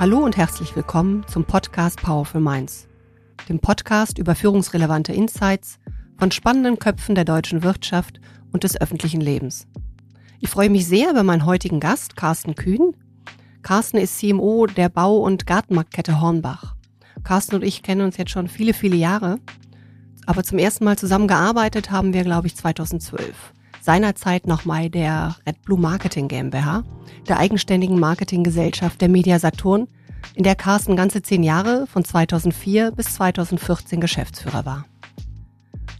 Hallo und herzlich willkommen zum Podcast Powerful Minds, dem Podcast über führungsrelevante Insights von spannenden Köpfen der deutschen Wirtschaft und des öffentlichen Lebens. Ich freue mich sehr über meinen heutigen Gast, Carsten Kühn. Carsten ist CMO der Bau- und Gartenmarktkette Hornbach. Carsten und ich kennen uns jetzt schon viele, viele Jahre, aber zum ersten Mal zusammengearbeitet haben wir, glaube ich, 2012 seinerzeit noch mal der Red Blue Marketing GmbH, der eigenständigen Marketinggesellschaft der Media Saturn, in der Carsten ganze zehn Jahre von 2004 bis 2014 Geschäftsführer war.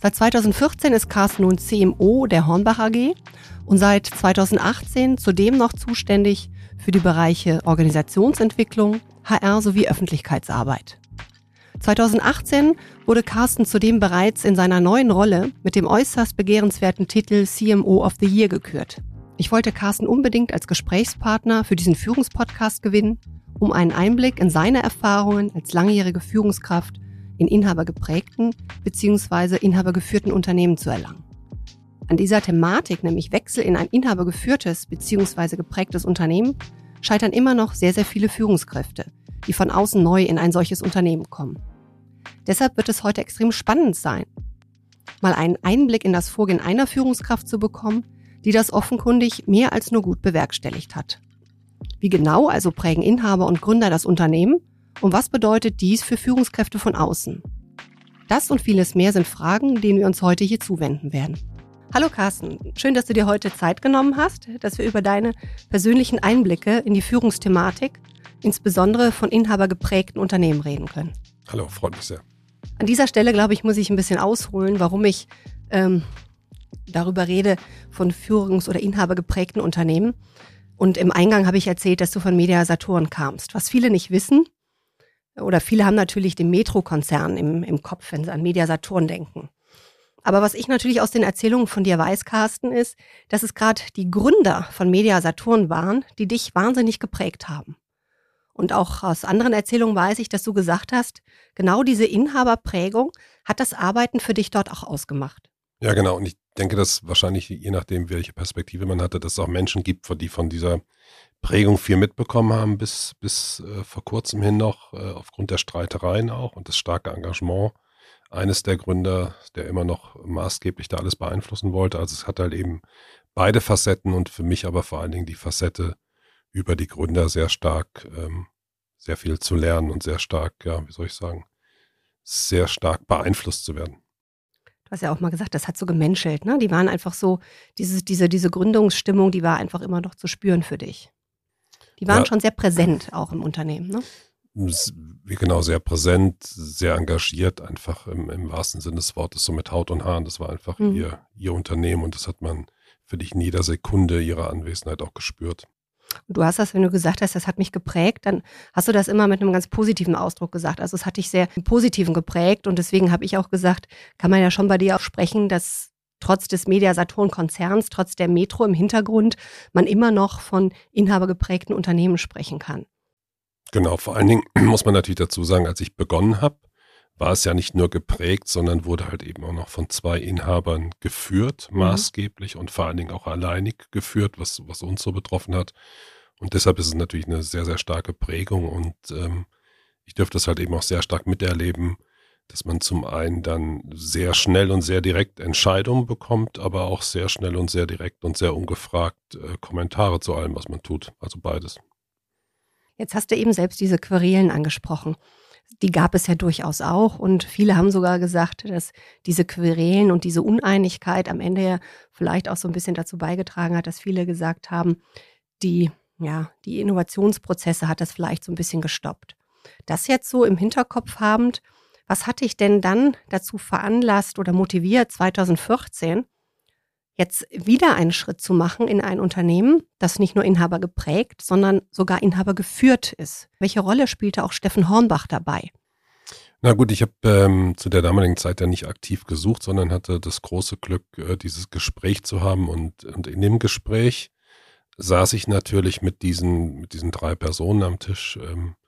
Seit 2014 ist Carsten nun CMO der Hornbach AG und seit 2018 zudem noch zuständig für die Bereiche Organisationsentwicklung, HR sowie Öffentlichkeitsarbeit. 2018 wurde Carsten zudem bereits in seiner neuen Rolle mit dem äußerst begehrenswerten Titel CMO of the Year gekürt. Ich wollte Carsten unbedingt als Gesprächspartner für diesen Führungspodcast gewinnen, um einen Einblick in seine Erfahrungen als langjährige Führungskraft in inhabergeprägten bzw. inhabergeführten Unternehmen zu erlangen. An dieser Thematik, nämlich Wechsel in ein inhabergeführtes bzw. geprägtes Unternehmen, scheitern immer noch sehr, sehr viele Führungskräfte, die von außen neu in ein solches Unternehmen kommen. Deshalb wird es heute extrem spannend sein, mal einen Einblick in das Vorgehen einer Führungskraft zu bekommen, die das offenkundig mehr als nur gut bewerkstelligt hat. Wie genau also prägen Inhaber und Gründer das Unternehmen und was bedeutet dies für Führungskräfte von außen? Das und vieles mehr sind Fragen, denen wir uns heute hier zuwenden werden. Hallo Carsten, schön, dass du dir heute Zeit genommen hast, dass wir über deine persönlichen Einblicke in die Führungsthematik insbesondere von inhabergeprägten Unternehmen reden können. Hallo, freut mich sehr. An dieser Stelle, glaube ich, muss ich ein bisschen ausholen, warum ich ähm, darüber rede von führungs- oder inhabergeprägten Unternehmen. Und im Eingang habe ich erzählt, dass du von Media Saturn kamst. Was viele nicht wissen, oder viele haben natürlich den Metro-Konzern im, im Kopf, wenn sie an Media Saturn denken. Aber was ich natürlich aus den Erzählungen von dir weiß, Carsten, ist, dass es gerade die Gründer von Media Saturn waren, die dich wahnsinnig geprägt haben. Und auch aus anderen Erzählungen weiß ich, dass du gesagt hast, genau diese Inhaberprägung hat das Arbeiten für dich dort auch ausgemacht. Ja, genau. Und ich denke, dass wahrscheinlich, je nachdem, welche Perspektive man hatte, dass es auch Menschen gibt, die von dieser Prägung viel mitbekommen haben, bis, bis äh, vor kurzem hin noch, äh, aufgrund der Streitereien auch und das starke Engagement eines der Gründer, der immer noch maßgeblich da alles beeinflussen wollte. Also es hat halt eben beide Facetten und für mich aber vor allen Dingen die Facette über die Gründer sehr stark, ähm, sehr viel zu lernen und sehr stark, ja, wie soll ich sagen, sehr stark beeinflusst zu werden. Du hast ja auch mal gesagt, das hat so gemenschelt, ne? Die waren einfach so, diese, diese, diese Gründungsstimmung, die war einfach immer noch zu spüren für dich. Die waren ja. schon sehr präsent auch im Unternehmen, ne? Genau, sehr präsent, sehr engagiert, einfach im, im wahrsten Sinne des Wortes, so mit Haut und Haaren. Das war einfach mhm. ihr, ihr Unternehmen und das hat man für dich in jeder Sekunde ihrer Anwesenheit auch gespürt. Du hast das, wenn du gesagt hast, das hat mich geprägt, dann hast du das immer mit einem ganz positiven Ausdruck gesagt. Also es hat dich sehr im Positiven geprägt und deswegen habe ich auch gesagt, kann man ja schon bei dir auch sprechen, dass trotz des Media-Saturn-Konzerns, trotz der Metro im Hintergrund, man immer noch von inhabergeprägten Unternehmen sprechen kann. Genau, vor allen Dingen muss man natürlich dazu sagen, als ich begonnen habe, war es ja nicht nur geprägt, sondern wurde halt eben auch noch von zwei Inhabern geführt, mhm. maßgeblich und vor allen Dingen auch alleinig geführt, was, was uns so betroffen hat. Und deshalb ist es natürlich eine sehr, sehr starke Prägung und ähm, ich dürfte das halt eben auch sehr stark miterleben, dass man zum einen dann sehr schnell und sehr direkt Entscheidungen bekommt, aber auch sehr schnell und sehr direkt und sehr ungefragt äh, Kommentare zu allem, was man tut. Also beides. Jetzt hast du eben selbst diese Querelen angesprochen die gab es ja durchaus auch. Und viele haben sogar gesagt, dass diese Querelen und diese Uneinigkeit am Ende ja vielleicht auch so ein bisschen dazu beigetragen hat, dass viele gesagt haben, die, ja, die Innovationsprozesse hat das vielleicht so ein bisschen gestoppt. Das jetzt so im Hinterkopf habend, was hat dich denn dann dazu veranlasst oder motiviert, 2014 jetzt wieder einen Schritt zu machen in ein Unternehmen, das nicht nur Inhaber geprägt, sondern sogar Inhaber geführt ist. Welche Rolle spielte auch Steffen Hornbach dabei? Na gut, ich habe ähm, zu der damaligen Zeit ja nicht aktiv gesucht, sondern hatte das große Glück, äh, dieses Gespräch zu haben. Und, und in dem Gespräch saß ich natürlich mit diesen, mit diesen drei Personen am Tisch. Ähm, äh,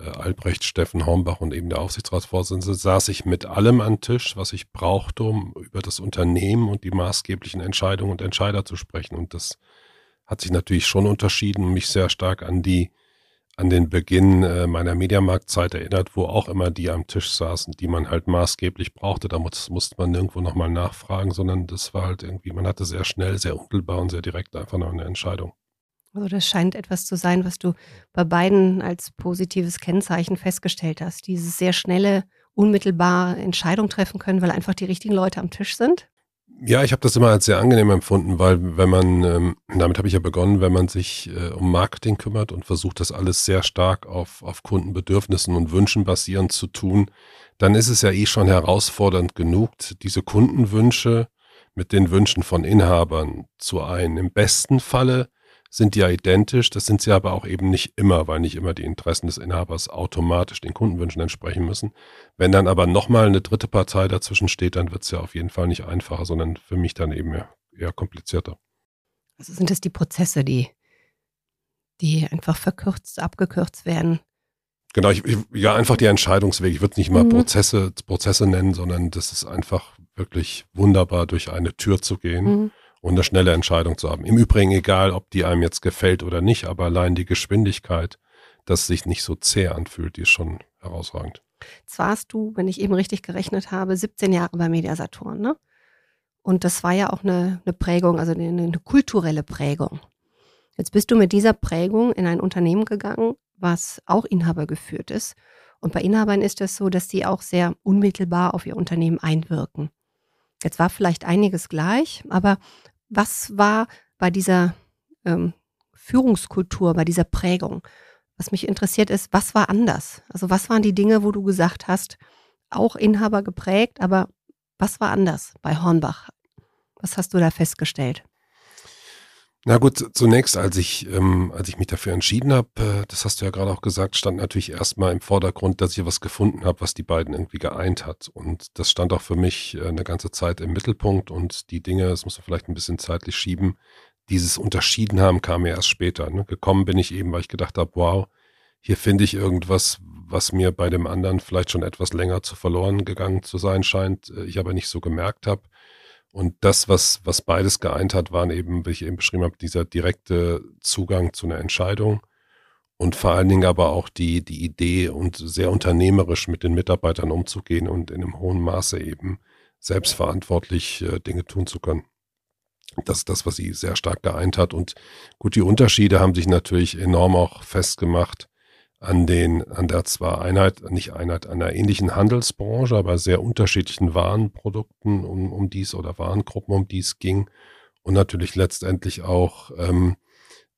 Albrecht, Steffen Hornbach und eben der Aufsichtsratsvorsitzende, saß ich mit allem an Tisch, was ich brauchte, um über das Unternehmen und die maßgeblichen Entscheidungen und Entscheider zu sprechen. Und das hat sich natürlich schon unterschieden und mich sehr stark an die, an den Beginn äh, meiner Mediamarktzeit erinnert, wo auch immer die am Tisch saßen, die man halt maßgeblich brauchte. Da muss, musste man nirgendwo nochmal nachfragen, sondern das war halt irgendwie, man hatte sehr schnell, sehr unmittelbar und sehr direkt einfach noch eine Entscheidung. Also das scheint etwas zu sein, was du bei beiden als positives Kennzeichen festgestellt hast. Dieses sehr schnelle, unmittelbar Entscheidung treffen können, weil einfach die richtigen Leute am Tisch sind. Ja, ich habe das immer als sehr angenehm empfunden, weil wenn man, ähm, damit habe ich ja begonnen, wenn man sich äh, um Marketing kümmert und versucht, das alles sehr stark auf, auf Kundenbedürfnissen und Wünschen basierend zu tun, dann ist es ja eh schon herausfordernd genug, diese Kundenwünsche mit den Wünschen von Inhabern zu ein. Im besten Falle sind die ja identisch, das sind sie aber auch eben nicht immer, weil nicht immer die Interessen des Inhabers automatisch den Kundenwünschen entsprechen müssen. Wenn dann aber nochmal eine dritte Partei dazwischen steht, dann wird es ja auf jeden Fall nicht einfacher, sondern für mich dann eben eher komplizierter. Also sind es die Prozesse, die, die einfach verkürzt, abgekürzt werden? Genau, ich, ja, einfach die Entscheidungswege. Ich würde es nicht mal mhm. Prozesse, Prozesse nennen, sondern das ist einfach wirklich wunderbar, durch eine Tür zu gehen. Mhm und eine schnelle Entscheidung zu haben. Im Übrigen egal, ob die einem jetzt gefällt oder nicht, aber allein die Geschwindigkeit, dass sich nicht so zäh anfühlt, die ist schon herausragend. Jetzt warst du, wenn ich eben richtig gerechnet habe, 17 Jahre bei Mediasaturn, ne? Und das war ja auch eine, eine Prägung, also eine, eine kulturelle Prägung. Jetzt bist du mit dieser Prägung in ein Unternehmen gegangen, was auch Inhaber geführt ist. Und bei Inhabern ist es so, dass sie auch sehr unmittelbar auf ihr Unternehmen einwirken. Jetzt war vielleicht einiges gleich, aber was war bei dieser ähm, Führungskultur, bei dieser Prägung? Was mich interessiert ist, was war anders? Also was waren die Dinge, wo du gesagt hast, auch Inhaber geprägt, aber was war anders bei Hornbach? Was hast du da festgestellt? Na gut, zunächst, als ich, ähm, als ich mich dafür entschieden habe, äh, das hast du ja gerade auch gesagt, stand natürlich erstmal im Vordergrund, dass ich was gefunden habe, was die beiden irgendwie geeint hat. Und das stand auch für mich äh, eine ganze Zeit im Mittelpunkt und die Dinge, das muss man vielleicht ein bisschen zeitlich schieben, dieses Unterschieden haben kam ja erst später. Ne? Gekommen bin ich eben, weil ich gedacht habe, wow, hier finde ich irgendwas, was mir bei dem anderen vielleicht schon etwas länger zu verloren gegangen zu sein scheint, äh, ich aber nicht so gemerkt habe. Und das, was, was beides geeint hat, waren eben, wie ich eben beschrieben habe, dieser direkte Zugang zu einer Entscheidung und vor allen Dingen aber auch die, die Idee und sehr unternehmerisch mit den Mitarbeitern umzugehen und in einem hohen Maße eben selbstverantwortlich äh, Dinge tun zu können. Das ist das, was sie sehr stark geeint hat. Und gut, die Unterschiede haben sich natürlich enorm auch festgemacht an den, an der zwar Einheit, nicht Einheit, einer ähnlichen Handelsbranche, aber sehr unterschiedlichen Warenprodukten, um, um dies oder Warengruppen, um dies ging. Und natürlich letztendlich auch ähm,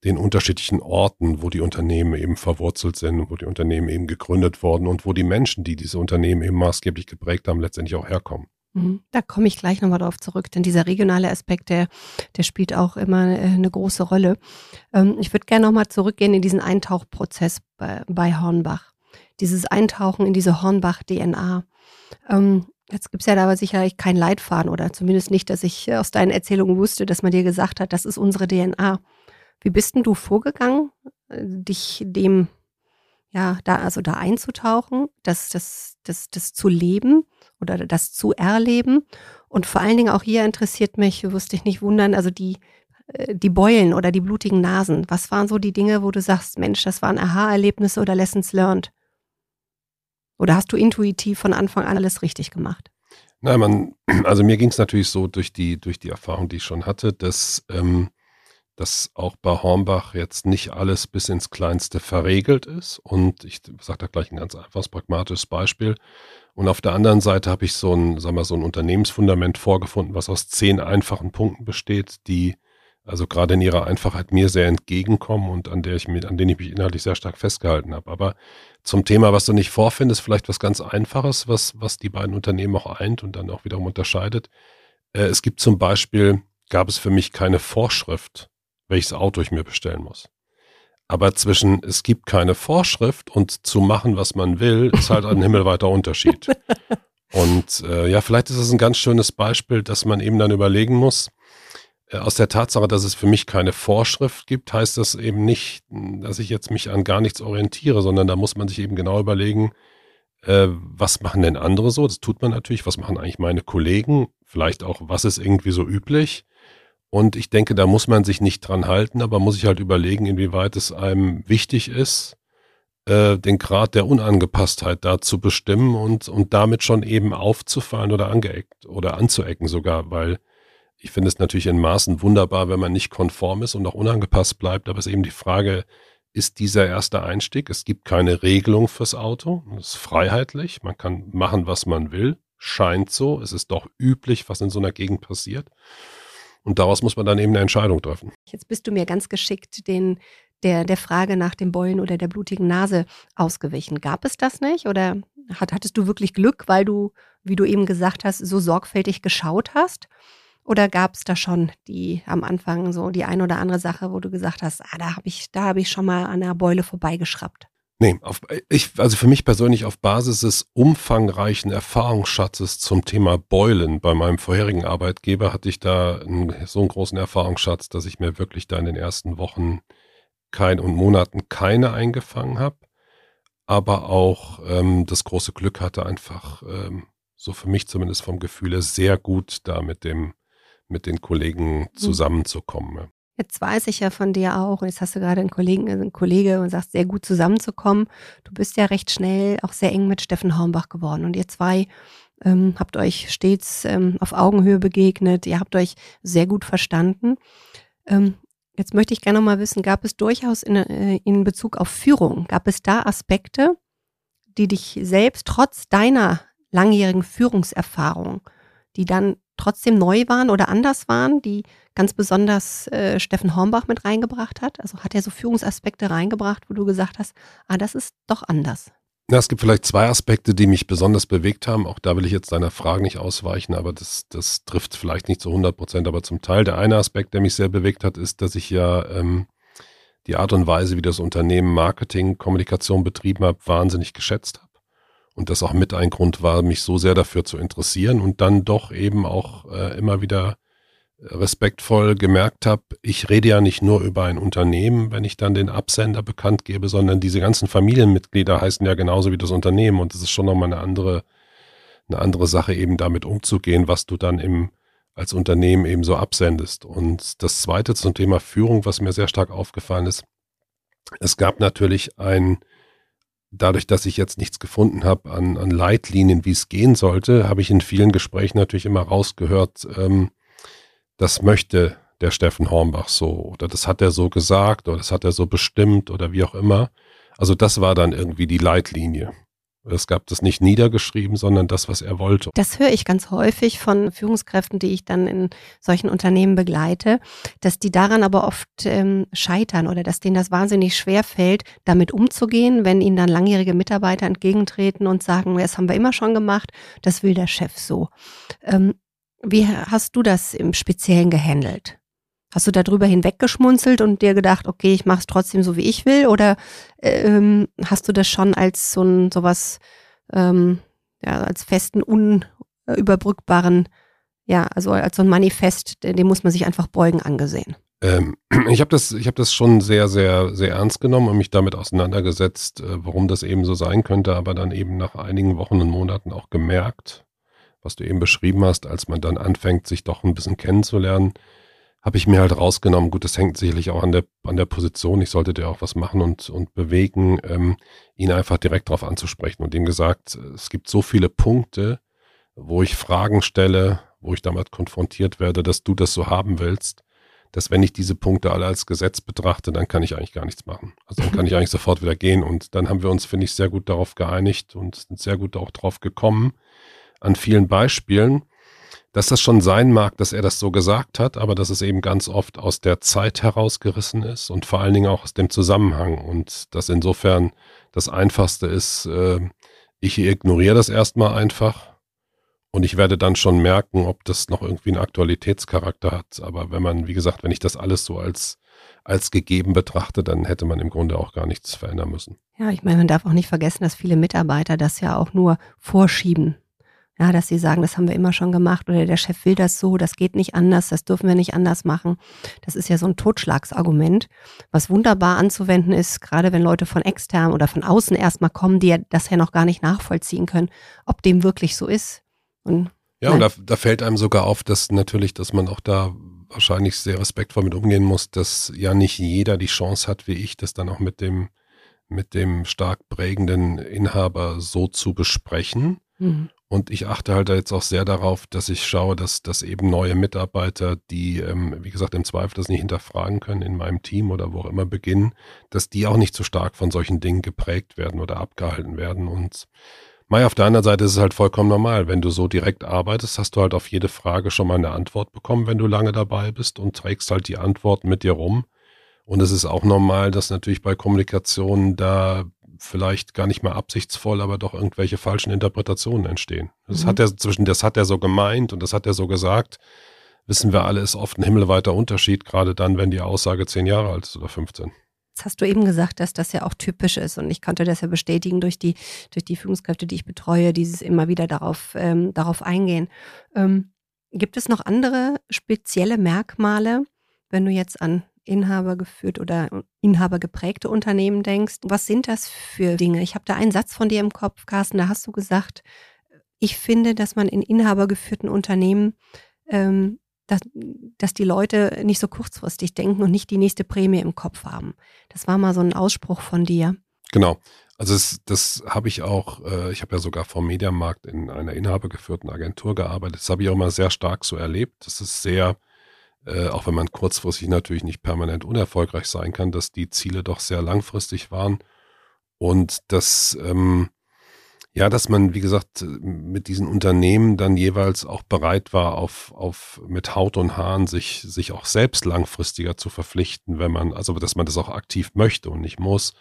den unterschiedlichen Orten, wo die Unternehmen eben verwurzelt sind, wo die Unternehmen eben gegründet wurden und wo die Menschen, die diese Unternehmen eben maßgeblich geprägt haben, letztendlich auch herkommen. Mhm. Da komme ich gleich nochmal drauf zurück, denn dieser regionale Aspekt, der, der spielt auch immer äh, eine große Rolle. Ähm, ich würde gerne nochmal zurückgehen in diesen Eintauchprozess bei, bei Hornbach. Dieses Eintauchen in diese Hornbach-DNA. Ähm, jetzt gibt es ja da aber sicherlich keinen Leitfaden oder zumindest nicht, dass ich aus deinen Erzählungen wusste, dass man dir gesagt hat, das ist unsere DNA. Wie bist denn du vorgegangen, äh, dich dem, ja, da, also da einzutauchen, das, das, das, das zu leben? Oder das zu erleben. Und vor allen Dingen auch hier interessiert mich, du wirst dich nicht wundern, also die, äh, die Beulen oder die blutigen Nasen. Was waren so die Dinge, wo du sagst, Mensch, das waren Aha-Erlebnisse oder Lessons learned? Oder hast du intuitiv von Anfang an alles richtig gemacht? Nein, man, also mir ging es natürlich so durch die, durch die Erfahrung, die ich schon hatte, dass, ähm, dass auch bei Hornbach jetzt nicht alles bis ins Kleinste verregelt ist. Und ich sage da gleich ein ganz einfaches, pragmatisches Beispiel. Und auf der anderen Seite habe ich so ein, sagen wir, so ein Unternehmensfundament vorgefunden, was aus zehn einfachen Punkten besteht, die also gerade in ihrer Einfachheit mir sehr entgegenkommen und an der ich an denen ich mich inhaltlich sehr stark festgehalten habe. Aber zum Thema, was du nicht vorfindest, vielleicht was ganz Einfaches, was, was die beiden Unternehmen auch eint und dann auch wiederum unterscheidet. Äh, es gibt zum Beispiel, gab es für mich keine Vorschrift, welches Auto ich mir bestellen muss. Aber zwischen es gibt keine Vorschrift und zu machen, was man will, ist halt ein himmelweiter Unterschied. Und äh, ja, vielleicht ist es ein ganz schönes Beispiel, dass man eben dann überlegen muss, äh, aus der Tatsache, dass es für mich keine Vorschrift gibt, heißt das eben nicht, dass ich jetzt mich an gar nichts orientiere, sondern da muss man sich eben genau überlegen, äh, was machen denn andere so? Das tut man natürlich. Was machen eigentlich meine Kollegen? Vielleicht auch, was ist irgendwie so üblich? Und ich denke, da muss man sich nicht dran halten, aber muss ich halt überlegen, inwieweit es einem wichtig ist äh, den Grad der Unangepasstheit da zu bestimmen und, und damit schon eben aufzufallen oder angeeckt oder anzuecken sogar, weil ich finde es natürlich in Maßen wunderbar, wenn man nicht konform ist und auch unangepasst bleibt, aber es ist eben die Frage, ist dieser erste Einstieg. Es gibt keine Regelung fürs Auto. Es ist freiheitlich. Man kann machen, was man will. Scheint so. Es ist doch üblich, was in so einer Gegend passiert. Und daraus muss man dann eben eine Entscheidung treffen. Jetzt bist du mir ganz geschickt den, der, der Frage nach dem Beulen oder der blutigen Nase ausgewichen. Gab es das nicht? Oder hat, hattest du wirklich Glück, weil du, wie du eben gesagt hast, so sorgfältig geschaut hast? Oder gab es da schon die am Anfang so die ein oder andere Sache, wo du gesagt hast, ah, da habe ich, da ich schon mal an der Beule vorbeigeschraubt? Nee, auf, ich, also für mich persönlich auf Basis des umfangreichen Erfahrungsschatzes zum Thema Beulen bei meinem vorherigen Arbeitgeber hatte ich da einen, so einen großen Erfahrungsschatz, dass ich mir wirklich da in den ersten Wochen kein und Monaten keine eingefangen habe, aber auch ähm, das große Glück hatte einfach ähm, so für mich zumindest vom Gefühl sehr gut da mit dem mit den Kollegen mhm. zusammenzukommen. Jetzt weiß ich ja von dir auch, und jetzt hast du gerade einen Kollegen, einen Kollege und sagst, sehr gut zusammenzukommen. Du bist ja recht schnell auch sehr eng mit Steffen Hornbach geworden. Und ihr zwei ähm, habt euch stets ähm, auf Augenhöhe begegnet. Ihr habt euch sehr gut verstanden. Ähm, jetzt möchte ich gerne noch mal wissen, gab es durchaus in, äh, in Bezug auf Führung, gab es da Aspekte, die dich selbst trotz deiner langjährigen Führungserfahrung, die dann trotzdem neu waren oder anders waren, die ganz besonders äh, Steffen Hornbach mit reingebracht hat? Also hat er so Führungsaspekte reingebracht, wo du gesagt hast, ah, das ist doch anders. Ja, es gibt vielleicht zwei Aspekte, die mich besonders bewegt haben. Auch da will ich jetzt deiner Frage nicht ausweichen, aber das, das trifft vielleicht nicht zu 100 Prozent, aber zum Teil. Der eine Aspekt, der mich sehr bewegt hat, ist, dass ich ja ähm, die Art und Weise, wie das Unternehmen Marketing, Kommunikation betrieben hat, wahnsinnig geschätzt habe und das auch mit ein Grund war, mich so sehr dafür zu interessieren und dann doch eben auch äh, immer wieder respektvoll gemerkt habe, ich rede ja nicht nur über ein Unternehmen, wenn ich dann den Absender bekannt gebe, sondern diese ganzen Familienmitglieder heißen ja genauso wie das Unternehmen und es ist schon nochmal eine andere, eine andere Sache eben damit umzugehen, was du dann im, als Unternehmen eben so absendest. Und das zweite zum Thema Führung, was mir sehr stark aufgefallen ist, es gab natürlich ein dadurch, dass ich jetzt nichts gefunden habe an, an Leitlinien, wie es gehen sollte, habe ich in vielen Gesprächen natürlich immer rausgehört, ähm, das möchte der Steffen Hornbach so oder das hat er so gesagt oder das hat er so bestimmt oder wie auch immer. Also das war dann irgendwie die Leitlinie. Es gab das nicht niedergeschrieben, sondern das, was er wollte. Das höre ich ganz häufig von Führungskräften, die ich dann in solchen Unternehmen begleite, dass die daran aber oft ähm, scheitern oder dass denen das wahnsinnig schwer fällt, damit umzugehen, wenn ihnen dann langjährige Mitarbeiter entgegentreten und sagen, das haben wir immer schon gemacht, das will der Chef so. Ähm, wie hast du das im Speziellen gehandelt? Hast du darüber hinweggeschmunzelt und dir gedacht, okay, ich mache es trotzdem so, wie ich will? Oder ähm, hast du das schon als so ein sowas, ähm, ja, als festen, unüberbrückbaren, ja, also als so ein Manifest, dem muss man sich einfach beugen angesehen? Ähm, ich habe das, habe das schon sehr, sehr, sehr ernst genommen und mich damit auseinandergesetzt, äh, warum das eben so sein könnte, aber dann eben nach einigen Wochen und Monaten auch gemerkt, was du eben beschrieben hast, als man dann anfängt, sich doch ein bisschen kennenzulernen, habe ich mir halt rausgenommen, gut, das hängt sicherlich auch an der, an der Position, ich sollte dir auch was machen und, und bewegen, ähm, ihn einfach direkt darauf anzusprechen und ihm gesagt, es gibt so viele Punkte, wo ich Fragen stelle, wo ich damit konfrontiert werde, dass du das so haben willst, dass wenn ich diese Punkte alle als Gesetz betrachte, dann kann ich eigentlich gar nichts machen. Also dann kann ich eigentlich sofort wieder gehen. Und dann haben wir uns, finde ich, sehr gut darauf geeinigt und sind sehr gut auch drauf gekommen an vielen Beispielen, dass das schon sein mag, dass er das so gesagt hat, aber dass es eben ganz oft aus der Zeit herausgerissen ist und vor allen Dingen auch aus dem Zusammenhang und dass insofern das Einfachste ist, äh, ich ignoriere das erstmal einfach und ich werde dann schon merken, ob das noch irgendwie einen Aktualitätscharakter hat. Aber wenn man, wie gesagt, wenn ich das alles so als als gegeben betrachte, dann hätte man im Grunde auch gar nichts verändern müssen. Ja, ich meine, man darf auch nicht vergessen, dass viele Mitarbeiter das ja auch nur vorschieben. Ja, dass sie sagen, das haben wir immer schon gemacht oder der Chef will das so, das geht nicht anders, das dürfen wir nicht anders machen. Das ist ja so ein Totschlagsargument, was wunderbar anzuwenden ist, gerade wenn Leute von extern oder von außen erstmal kommen, die das ja noch gar nicht nachvollziehen können, ob dem wirklich so ist. Und, ja, und da, da fällt einem sogar auf, dass natürlich, dass man auch da wahrscheinlich sehr respektvoll mit umgehen muss, dass ja nicht jeder die Chance hat, wie ich, das dann auch mit dem mit dem stark prägenden Inhaber so zu besprechen. Mhm. Und ich achte halt jetzt auch sehr darauf, dass ich schaue, dass, dass eben neue Mitarbeiter, die, ähm, wie gesagt, im Zweifel das nicht hinterfragen können in meinem Team oder wo auch immer beginnen, dass die auch nicht zu so stark von solchen Dingen geprägt werden oder abgehalten werden. Und Mai, auf der anderen Seite ist es halt vollkommen normal. Wenn du so direkt arbeitest, hast du halt auf jede Frage schon mal eine Antwort bekommen, wenn du lange dabei bist und trägst halt die Antwort mit dir rum. Und es ist auch normal, dass natürlich bei Kommunikation da vielleicht gar nicht mehr absichtsvoll, aber doch irgendwelche falschen Interpretationen entstehen. Das mhm. hat er zwischen, das hat er so gemeint und das hat er so gesagt. Wissen wir alle, ist oft ein himmelweiter Unterschied, gerade dann, wenn die Aussage zehn Jahre alt ist oder 15. Jetzt hast du eben gesagt, dass das ja auch typisch ist und ich konnte das ja bestätigen durch die, durch die Führungskräfte, die ich betreue, dieses immer wieder darauf, ähm, darauf eingehen. Ähm, gibt es noch andere spezielle Merkmale, wenn du jetzt an Inhaber geführt oder Inhaber geprägte Unternehmen denkst. Was sind das für Dinge? Ich habe da einen Satz von dir im Kopf, Carsten, da hast du gesagt, ich finde, dass man in inhabergeführten Unternehmen, ähm, dass, dass die Leute nicht so kurzfristig denken und nicht die nächste Prämie im Kopf haben. Das war mal so ein Ausspruch von dir. Genau. Also es, das habe ich auch, äh, ich habe ja sogar vom Mediamarkt in einer inhabergeführten Agentur gearbeitet. Das habe ich auch mal sehr stark so erlebt. Das ist sehr, äh, auch wenn man kurzfristig natürlich nicht permanent unerfolgreich sein kann, dass die Ziele doch sehr langfristig waren und dass ähm, ja, dass man, wie gesagt, mit diesen Unternehmen dann jeweils auch bereit war, auf, auf mit Haut und Haaren sich, sich auch selbst langfristiger zu verpflichten, wenn man, also dass man das auch aktiv möchte und nicht muss,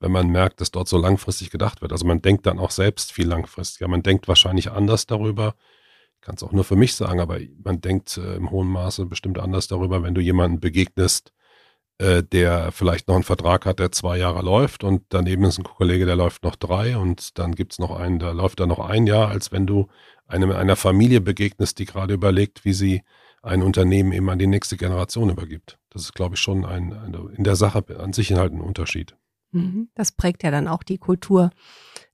wenn man merkt, dass dort so langfristig gedacht wird. Also man denkt dann auch selbst viel langfristiger. Man denkt wahrscheinlich anders darüber, kann es auch nur für mich sagen, aber man denkt äh, im hohen Maße bestimmt anders darüber, wenn du jemanden begegnest, äh, der vielleicht noch einen Vertrag hat, der zwei Jahre läuft und daneben ist ein Kollege, der läuft noch drei und dann gibt es noch einen, der läuft dann noch ein Jahr, als wenn du einem, einer Familie begegnest, die gerade überlegt, wie sie ein Unternehmen eben an die nächste Generation übergibt. Das ist, glaube ich, schon ein, ein in der Sache an sich halt ein Unterschied. Mhm. Das prägt ja dann auch die Kultur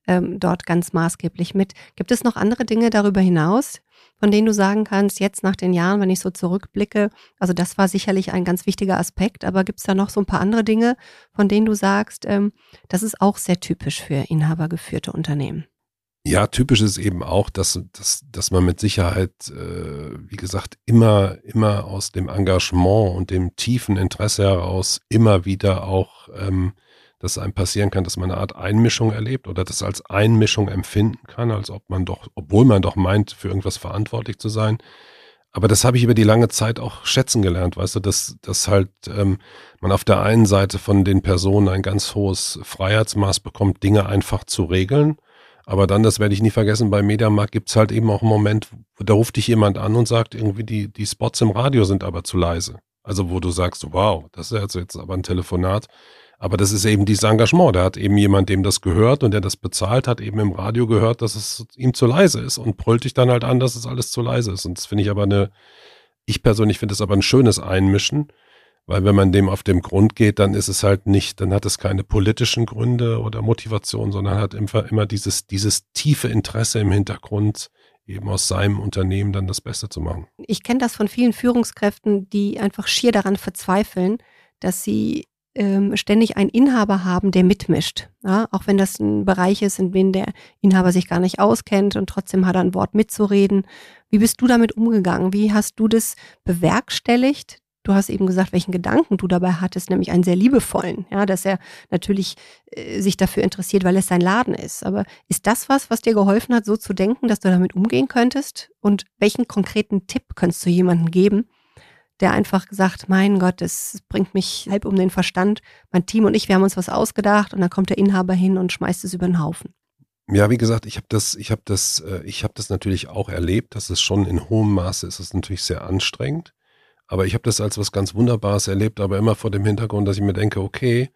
ähm, dort ganz maßgeblich mit. Gibt es noch andere Dinge darüber hinaus, von denen du sagen kannst, jetzt nach den Jahren, wenn ich so zurückblicke, also das war sicherlich ein ganz wichtiger Aspekt, aber gibt es da noch so ein paar andere Dinge, von denen du sagst, ähm, das ist auch sehr typisch für inhabergeführte Unternehmen? Ja, typisch ist eben auch, dass, dass, dass man mit Sicherheit, äh, wie gesagt, immer, immer aus dem Engagement und dem tiefen Interesse heraus immer wieder auch ähm, dass einem passieren kann, dass man eine Art Einmischung erlebt oder das als Einmischung empfinden kann, als ob man doch, obwohl man doch meint, für irgendwas verantwortlich zu sein. Aber das habe ich über die lange Zeit auch schätzen gelernt, weißt du, dass, dass halt ähm, man auf der einen Seite von den Personen ein ganz hohes Freiheitsmaß bekommt, Dinge einfach zu regeln. Aber dann, das werde ich nie vergessen, bei Mediamarkt gibt es halt eben auch einen Moment, da ruft dich jemand an und sagt, irgendwie die, die Spots im Radio sind aber zu leise. Also wo du sagst, wow, das ist jetzt aber ein Telefonat aber das ist eben dieses Engagement. Da hat eben jemand, dem das gehört und der das bezahlt, hat eben im Radio gehört, dass es ihm zu leise ist und brüllt dich dann halt an, dass es alles zu leise ist. Und das finde ich aber eine, ich persönlich finde es aber ein schönes Einmischen, weil wenn man dem auf dem Grund geht, dann ist es halt nicht, dann hat es keine politischen Gründe oder Motivation, sondern hat immer, immer dieses, dieses tiefe Interesse im Hintergrund, eben aus seinem Unternehmen dann das Beste zu machen. Ich kenne das von vielen Führungskräften, die einfach schier daran verzweifeln, dass sie ähm, ständig einen Inhaber haben, der mitmischt. Ja? Auch wenn das ein Bereich ist, in dem der Inhaber sich gar nicht auskennt und trotzdem hat er ein Wort mitzureden. Wie bist du damit umgegangen? Wie hast du das bewerkstelligt? Du hast eben gesagt, welchen Gedanken du dabei hattest, nämlich einen sehr liebevollen, ja, dass er natürlich äh, sich dafür interessiert, weil es sein Laden ist. Aber ist das was, was dir geholfen hat, so zu denken, dass du damit umgehen könntest? Und welchen konkreten Tipp könntest du jemandem geben, der einfach gesagt, mein Gott, das bringt mich halb um den Verstand. Mein Team und ich, wir haben uns was ausgedacht und dann kommt der Inhaber hin und schmeißt es über den Haufen. Ja, wie gesagt, ich habe das, ich habe das, äh, ich habe das natürlich auch erlebt, dass es schon in hohem Maße ist, es natürlich sehr anstrengend. Aber ich habe das als was ganz Wunderbares erlebt, aber immer vor dem Hintergrund, dass ich mir denke, okay,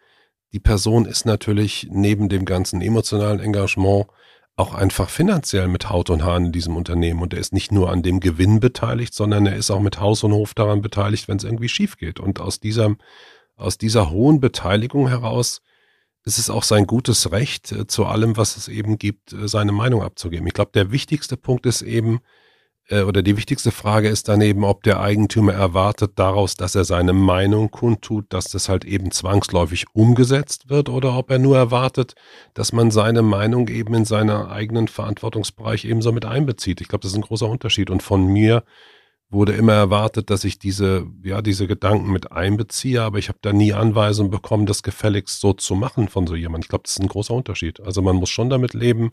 die Person ist natürlich neben dem ganzen emotionalen Engagement auch einfach finanziell mit Haut und Haaren in diesem Unternehmen. Und er ist nicht nur an dem Gewinn beteiligt, sondern er ist auch mit Haus und Hof daran beteiligt, wenn es irgendwie schief geht. Und aus dieser, aus dieser hohen Beteiligung heraus ist es auch sein gutes Recht, äh, zu allem, was es eben gibt, äh, seine Meinung abzugeben. Ich glaube, der wichtigste Punkt ist eben, äh, oder die wichtigste Frage ist dann eben, ob der Eigentümer erwartet daraus, dass er seine Meinung kundtut, dass das halt eben zwangsläufig umgesetzt wird oder ob er nur erwartet, dass man seine Meinung eben in seinen eigenen Verantwortungsbereich ebenso mit einbezieht. Ich glaube, das ist ein großer Unterschied und von mir wurde immer erwartet, dass ich diese, ja, diese Gedanken mit einbeziehe, aber ich habe da nie Anweisungen bekommen, das gefälligst so zu machen von so jemandem. Ich glaube, das ist ein großer Unterschied. Also man muss schon damit leben,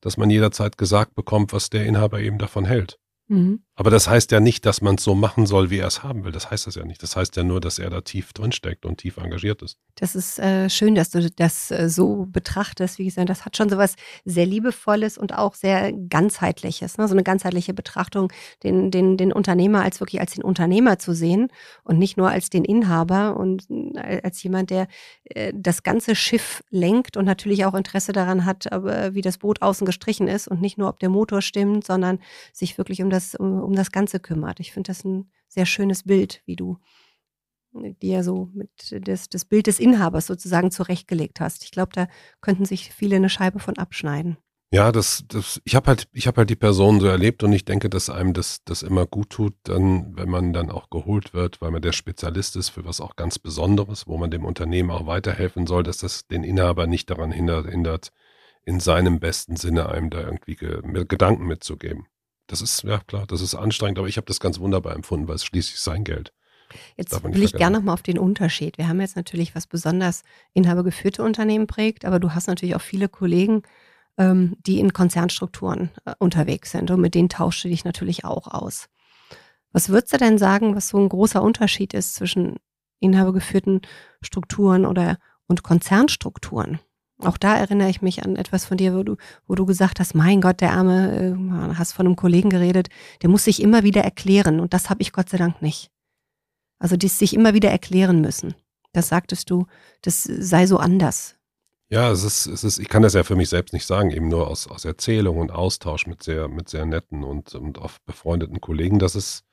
dass man jederzeit gesagt bekommt, was der Inhaber eben davon hält. Mhm. Aber das heißt ja nicht, dass man es so machen soll, wie er es haben will. Das heißt das ja nicht. Das heißt ja nur, dass er da tief drinsteckt und tief engagiert ist. Das ist äh, schön, dass du das äh, so betrachtest. Wie gesagt, das hat schon so was sehr Liebevolles und auch sehr ganzheitliches. Ne? So eine ganzheitliche Betrachtung, den, den, den Unternehmer als wirklich als den Unternehmer zu sehen und nicht nur als den Inhaber und äh, als jemand, der äh, das ganze Schiff lenkt und natürlich auch Interesse daran hat, wie das Boot außen gestrichen ist und nicht nur, ob der Motor stimmt, sondern sich wirklich um das, um, um das Ganze kümmert. Ich finde das ein sehr schönes Bild, wie du dir so mit das, das Bild des Inhabers sozusagen zurechtgelegt hast. Ich glaube, da könnten sich viele eine Scheibe von abschneiden. Ja, das, das, ich habe halt, ich habe halt die Person so erlebt und ich denke, dass einem das, das immer gut tut, dann, wenn man dann auch geholt wird, weil man der Spezialist ist für was auch ganz Besonderes, wo man dem Unternehmen auch weiterhelfen soll, dass das den Inhaber nicht daran hindert, hindert in seinem besten Sinne einem da irgendwie Gedanken mitzugeben. Das ist, ja klar, das ist anstrengend, aber ich habe das ganz wunderbar empfunden, weil es schließlich sein Geld. Jetzt will ich gerne nochmal auf den Unterschied. Wir haben jetzt natürlich, was besonders inhabergeführte Unternehmen prägt, aber du hast natürlich auch viele Kollegen, ähm, die in Konzernstrukturen äh, unterwegs sind und mit denen tauschst du dich natürlich auch aus. Was würdest du denn sagen, was so ein großer Unterschied ist zwischen inhabergeführten Strukturen oder und Konzernstrukturen? Auch da erinnere ich mich an etwas von dir, wo du, wo du gesagt hast, mein Gott, der Arme, äh, hast von einem Kollegen geredet, der muss sich immer wieder erklären und das habe ich Gott sei Dank nicht. Also die sich immer wieder erklären müssen. Das sagtest du, das sei so anders. Ja, es ist, es ist, ich kann das ja für mich selbst nicht sagen, eben nur aus, aus Erzählung und Austausch mit sehr, mit sehr netten und, und oft befreundeten Kollegen, dass es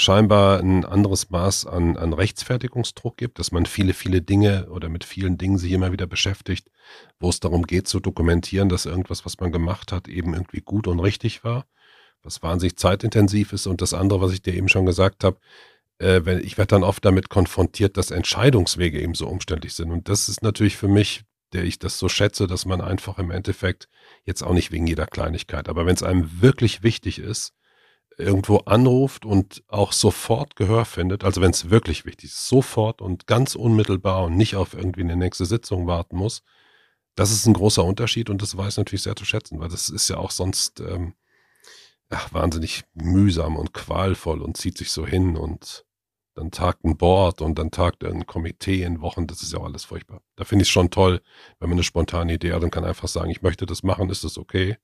scheinbar ein anderes Maß an, an Rechtsfertigungsdruck gibt, dass man viele, viele Dinge oder mit vielen Dingen sich immer wieder beschäftigt, wo es darum geht zu dokumentieren, dass irgendwas, was man gemacht hat, eben irgendwie gut und richtig war, was wahnsinnig zeitintensiv ist. Und das andere, was ich dir eben schon gesagt habe, äh, wenn, ich werde dann oft damit konfrontiert, dass Entscheidungswege eben so umständlich sind. Und das ist natürlich für mich, der ich das so schätze, dass man einfach im Endeffekt jetzt auch nicht wegen jeder Kleinigkeit, aber wenn es einem wirklich wichtig ist, irgendwo anruft und auch sofort Gehör findet, also wenn es wirklich wichtig ist, sofort und ganz unmittelbar und nicht auf irgendwie eine nächste Sitzung warten muss, das ist ein großer Unterschied und das weiß natürlich sehr zu schätzen, weil das ist ja auch sonst ähm, ach, wahnsinnig mühsam und qualvoll und zieht sich so hin und dann tagt ein Board und dann tagt ein Komitee in Wochen, das ist ja auch alles furchtbar. Da finde ich es schon toll, wenn man eine spontane Idee hat und kann einfach sagen, ich möchte das machen, ist das okay?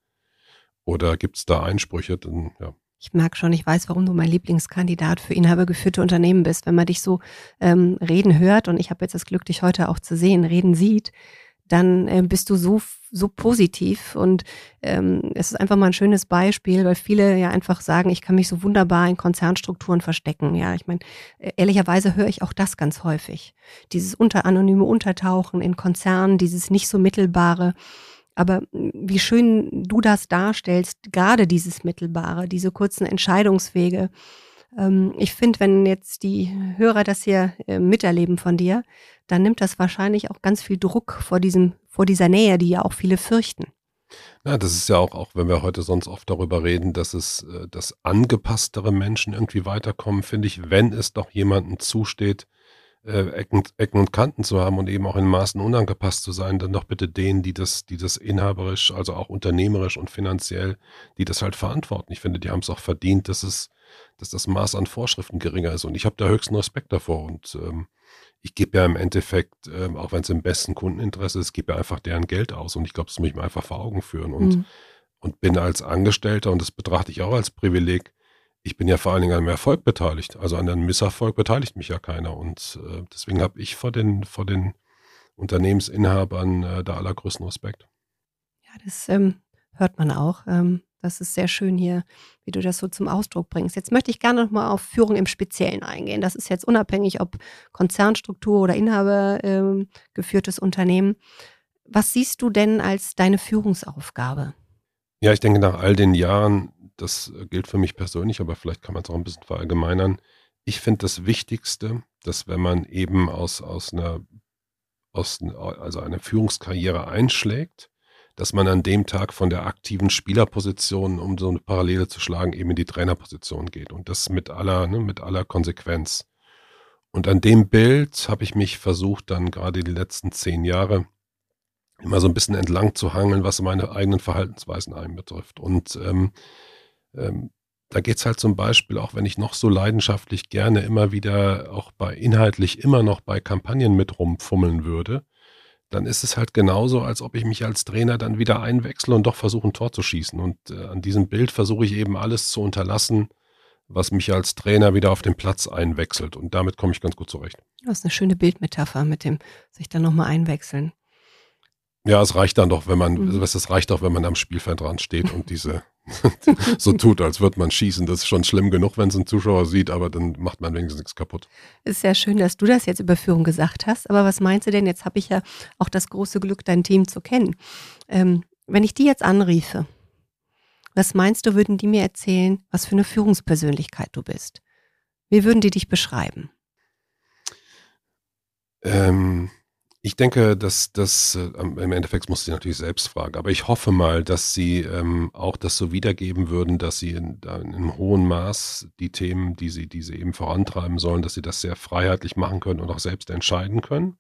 Oder gibt es da Einsprüche? Dann, ja, ich merke schon, ich weiß, warum du mein Lieblingskandidat für inhabergeführte Unternehmen bist. Wenn man dich so ähm, reden hört, und ich habe jetzt das Glück, dich heute auch zu sehen, reden sieht, dann äh, bist du so, so positiv. Und ähm, es ist einfach mal ein schönes Beispiel, weil viele ja einfach sagen, ich kann mich so wunderbar in Konzernstrukturen verstecken. Ja, ich meine, äh, ehrlicherweise höre ich auch das ganz häufig. Dieses unter anonyme Untertauchen in Konzernen, dieses nicht so mittelbare. Aber wie schön du das darstellst, gerade dieses Mittelbare, diese kurzen Entscheidungswege. Ähm, ich finde, wenn jetzt die Hörer das hier äh, miterleben von dir, dann nimmt das wahrscheinlich auch ganz viel Druck vor diesem, vor dieser Nähe, die ja auch viele fürchten. Ja, das ist ja auch, auch wenn wir heute sonst oft darüber reden, dass es, äh, dass angepasstere Menschen irgendwie weiterkommen, finde ich, wenn es doch jemandem zusteht, äh, Ecken, Ecken und Kanten zu haben und eben auch in Maßen unangepasst zu sein, dann doch bitte denen, die das, die das inhaberisch, also auch unternehmerisch und finanziell, die das halt verantworten. Ich finde, die haben es auch verdient, dass es, dass das Maß an Vorschriften geringer ist. Und ich habe da höchsten Respekt davor. Und ähm, ich gebe ja im Endeffekt, ähm, auch wenn es im besten Kundeninteresse ist, gebe ja einfach deren Geld aus. Und ich glaube, das muss ich mir einfach vor Augen führen. Und, mhm. und bin als Angestellter, und das betrachte ich auch als Privileg, ich bin ja vor allen Dingen an dem Erfolg beteiligt. Also an einem Misserfolg beteiligt mich ja keiner. Und äh, deswegen habe ich vor den, vor den Unternehmensinhabern äh, da allergrößten Respekt. Ja, das ähm, hört man auch. Ähm, das ist sehr schön hier, wie du das so zum Ausdruck bringst. Jetzt möchte ich gerne nochmal auf Führung im Speziellen eingehen. Das ist jetzt unabhängig, ob Konzernstruktur oder inhabergeführtes ähm, Unternehmen. Was siehst du denn als deine Führungsaufgabe? Ja, ich denke, nach all den Jahren das gilt für mich persönlich, aber vielleicht kann man es auch ein bisschen verallgemeinern. Ich finde das Wichtigste, dass wenn man eben aus, aus einer, aus, also einer Führungskarriere einschlägt, dass man an dem Tag von der aktiven Spielerposition, um so eine Parallele zu schlagen, eben in die Trainerposition geht. Und das mit aller, ne, mit aller Konsequenz. Und an dem Bild habe ich mich versucht, dann gerade die letzten zehn Jahre immer so ein bisschen entlang zu hangeln, was meine eigenen Verhaltensweisen einbetrifft. Und ähm, ähm, da geht's halt zum Beispiel, auch wenn ich noch so leidenschaftlich gerne immer wieder auch bei inhaltlich immer noch bei Kampagnen mit rumfummeln würde, dann ist es halt genauso, als ob ich mich als Trainer dann wieder einwechsle und doch versuche, ein Tor zu schießen. Und äh, an diesem Bild versuche ich eben alles zu unterlassen, was mich als Trainer wieder auf den Platz einwechselt. Und damit komme ich ganz gut zurecht. Das ist eine schöne Bildmetapher mit dem sich dann nochmal einwechseln. Ja, es reicht dann doch, wenn man, mhm. es reicht doch, wenn man am Spielfeldrand steht und diese so tut, als würde man schießen. Das ist schon schlimm genug, wenn es ein Zuschauer sieht, aber dann macht man wenigstens nichts kaputt. Es ist ja schön, dass du das jetzt über Führung gesagt hast. Aber was meinst du denn? Jetzt habe ich ja auch das große Glück, dein Team zu kennen. Ähm, wenn ich die jetzt anriefe, was meinst du, würden die mir erzählen, was für eine Führungspersönlichkeit du bist? Wie würden die dich beschreiben? Ähm, ich denke, dass das äh, im Endeffekt muss sie natürlich selbst fragen, aber ich hoffe mal, dass sie ähm, auch das so wiedergeben würden, dass sie in, in einem hohen Maß die Themen, die sie, die sie eben vorantreiben sollen, dass sie das sehr freiheitlich machen können und auch selbst entscheiden können.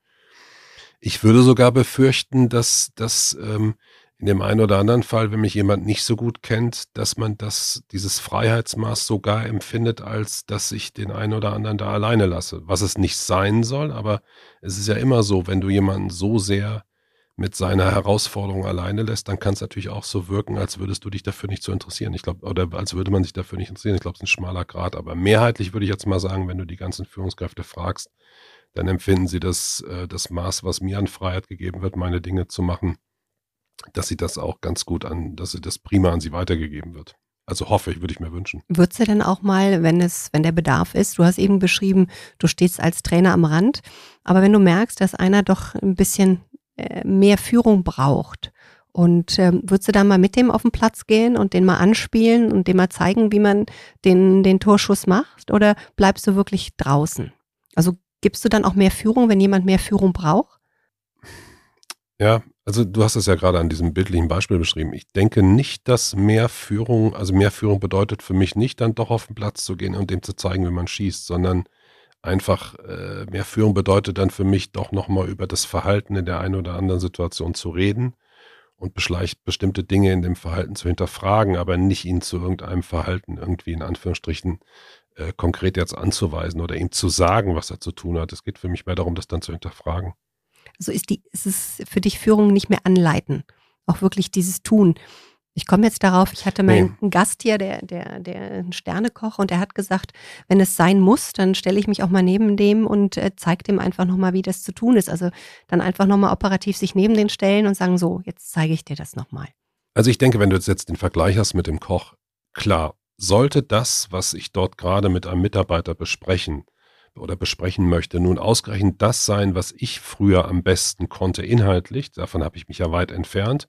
Ich würde sogar befürchten, dass, dass ähm, in dem einen oder anderen Fall, wenn mich jemand nicht so gut kennt, dass man das, dieses Freiheitsmaß sogar empfindet, als dass ich den einen oder anderen da alleine lasse. Was es nicht sein soll, aber es ist ja immer so, wenn du jemanden so sehr mit seiner Herausforderung alleine lässt, dann kann es natürlich auch so wirken, als würdest du dich dafür nicht so interessieren. Ich glaube, oder als würde man sich dafür nicht interessieren. Ich glaube, es ist ein schmaler Grad. Aber mehrheitlich würde ich jetzt mal sagen, wenn du die ganzen Führungskräfte fragst, dann empfinden sie das, äh, das Maß, was mir an Freiheit gegeben wird, meine Dinge zu machen, dass sie das auch ganz gut an, dass sie das prima an sie weitergegeben wird. Also hoffe ich, würde ich mir wünschen. Würdest du denn auch mal, wenn es, wenn der Bedarf ist, du hast eben beschrieben, du stehst als Trainer am Rand, aber wenn du merkst, dass einer doch ein bisschen äh, mehr Führung braucht und ähm, würdest du dann mal mit dem auf den Platz gehen und den mal anspielen und dem mal zeigen, wie man den, den Torschuss macht? Oder bleibst du wirklich draußen? Also gibst du dann auch mehr Führung, wenn jemand mehr Führung braucht? Ja, also du hast es ja gerade an diesem bildlichen Beispiel beschrieben. Ich denke nicht, dass mehr Führung, also mehr Führung bedeutet für mich nicht, dann doch auf den Platz zu gehen und dem zu zeigen, wie man schießt, sondern einfach äh, mehr Führung bedeutet dann für mich doch nochmal über das Verhalten in der einen oder anderen Situation zu reden und bestimmte Dinge in dem Verhalten zu hinterfragen, aber nicht ihn zu irgendeinem Verhalten irgendwie in Anführungsstrichen äh, konkret jetzt anzuweisen oder ihm zu sagen, was er zu tun hat. Es geht für mich mehr darum, das dann zu hinterfragen. Also ist die, ist es für dich Führung nicht mehr anleiten, auch wirklich dieses Tun. Ich komme jetzt darauf, ich hatte mal nee. Gast hier, der, der, der ein Sternekoch und der hat gesagt, wenn es sein muss, dann stelle ich mich auch mal neben dem und äh, zeige dem einfach nochmal, wie das zu tun ist. Also dann einfach nochmal operativ sich neben den stellen und sagen, so, jetzt zeige ich dir das nochmal. Also ich denke, wenn du jetzt den Vergleich hast mit dem Koch, klar, sollte das, was ich dort gerade mit einem Mitarbeiter besprechen, oder besprechen möchte, nun ausgerechnet das sein, was ich früher am besten konnte inhaltlich, davon habe ich mich ja weit entfernt,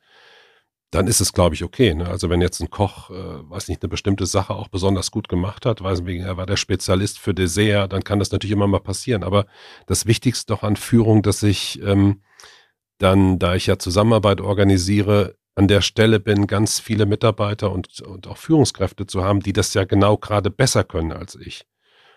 dann ist es, glaube ich, okay. Ne? Also wenn jetzt ein Koch, äh, weiß nicht, eine bestimmte Sache auch besonders gut gemacht hat, weiß nicht, er war der Spezialist für Dessert, dann kann das natürlich immer mal passieren. Aber das Wichtigste doch an Führung, dass ich ähm, dann, da ich ja Zusammenarbeit organisiere, an der Stelle bin, ganz viele Mitarbeiter und, und auch Führungskräfte zu haben, die das ja genau gerade besser können als ich.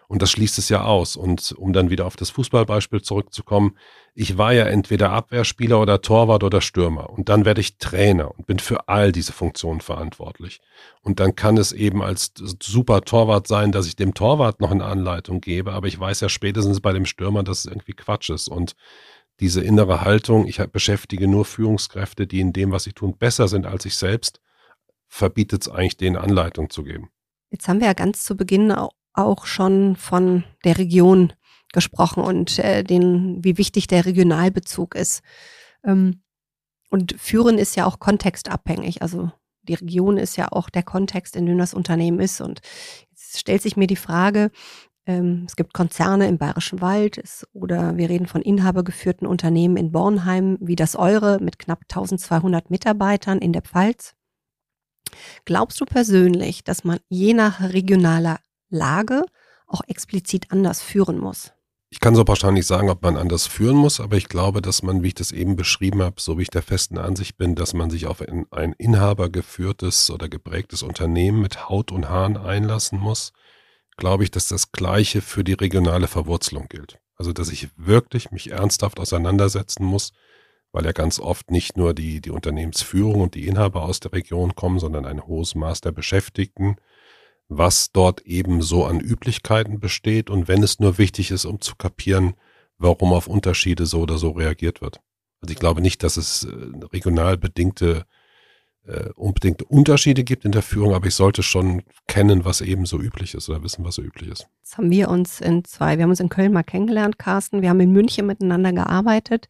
Und das schließt es ja aus. Und um dann wieder auf das Fußballbeispiel zurückzukommen, ich war ja entweder Abwehrspieler oder Torwart oder Stürmer. Und dann werde ich Trainer und bin für all diese Funktionen verantwortlich. Und dann kann es eben als super Torwart sein, dass ich dem Torwart noch eine Anleitung gebe. Aber ich weiß ja spätestens bei dem Stürmer, dass es irgendwie Quatsch ist. Und diese innere Haltung, ich beschäftige nur Führungskräfte, die in dem, was sie tun, besser sind als ich selbst, verbietet es eigentlich, denen Anleitung zu geben. Jetzt haben wir ja ganz zu Beginn auch schon von der Region gesprochen und äh, den, wie wichtig der Regionalbezug ist. Ähm, und Führen ist ja auch kontextabhängig. Also die Region ist ja auch der Kontext, in dem das Unternehmen ist. Und jetzt stellt sich mir die Frage, ähm, es gibt Konzerne im Bayerischen Wald es, oder wir reden von inhabergeführten Unternehmen in Bornheim, wie das eure mit knapp 1200 Mitarbeitern in der Pfalz. Glaubst du persönlich, dass man je nach regionaler Lage auch explizit anders führen muss? Ich kann so pauschal nicht sagen, ob man anders führen muss, aber ich glaube, dass man, wie ich das eben beschrieben habe, so wie ich der festen Ansicht bin, dass man sich auf ein, ein inhabergeführtes oder geprägtes Unternehmen mit Haut und Haaren einlassen muss, glaube ich, dass das Gleiche für die regionale Verwurzelung gilt. Also, dass ich wirklich mich ernsthaft auseinandersetzen muss, weil ja ganz oft nicht nur die, die Unternehmensführung und die Inhaber aus der Region kommen, sondern ein hohes Maß der Beschäftigten, was dort eben so an Üblichkeiten besteht und wenn es nur wichtig ist, um zu kapieren, warum auf Unterschiede so oder so reagiert wird. Also ich glaube nicht, dass es äh, regional bedingte äh, unbedingte Unterschiede gibt in der Führung, aber ich sollte schon kennen, was eben so üblich ist oder wissen, was so üblich ist. Jetzt haben wir uns in zwei, wir haben uns in Köln mal kennengelernt, Carsten. Wir haben in München miteinander gearbeitet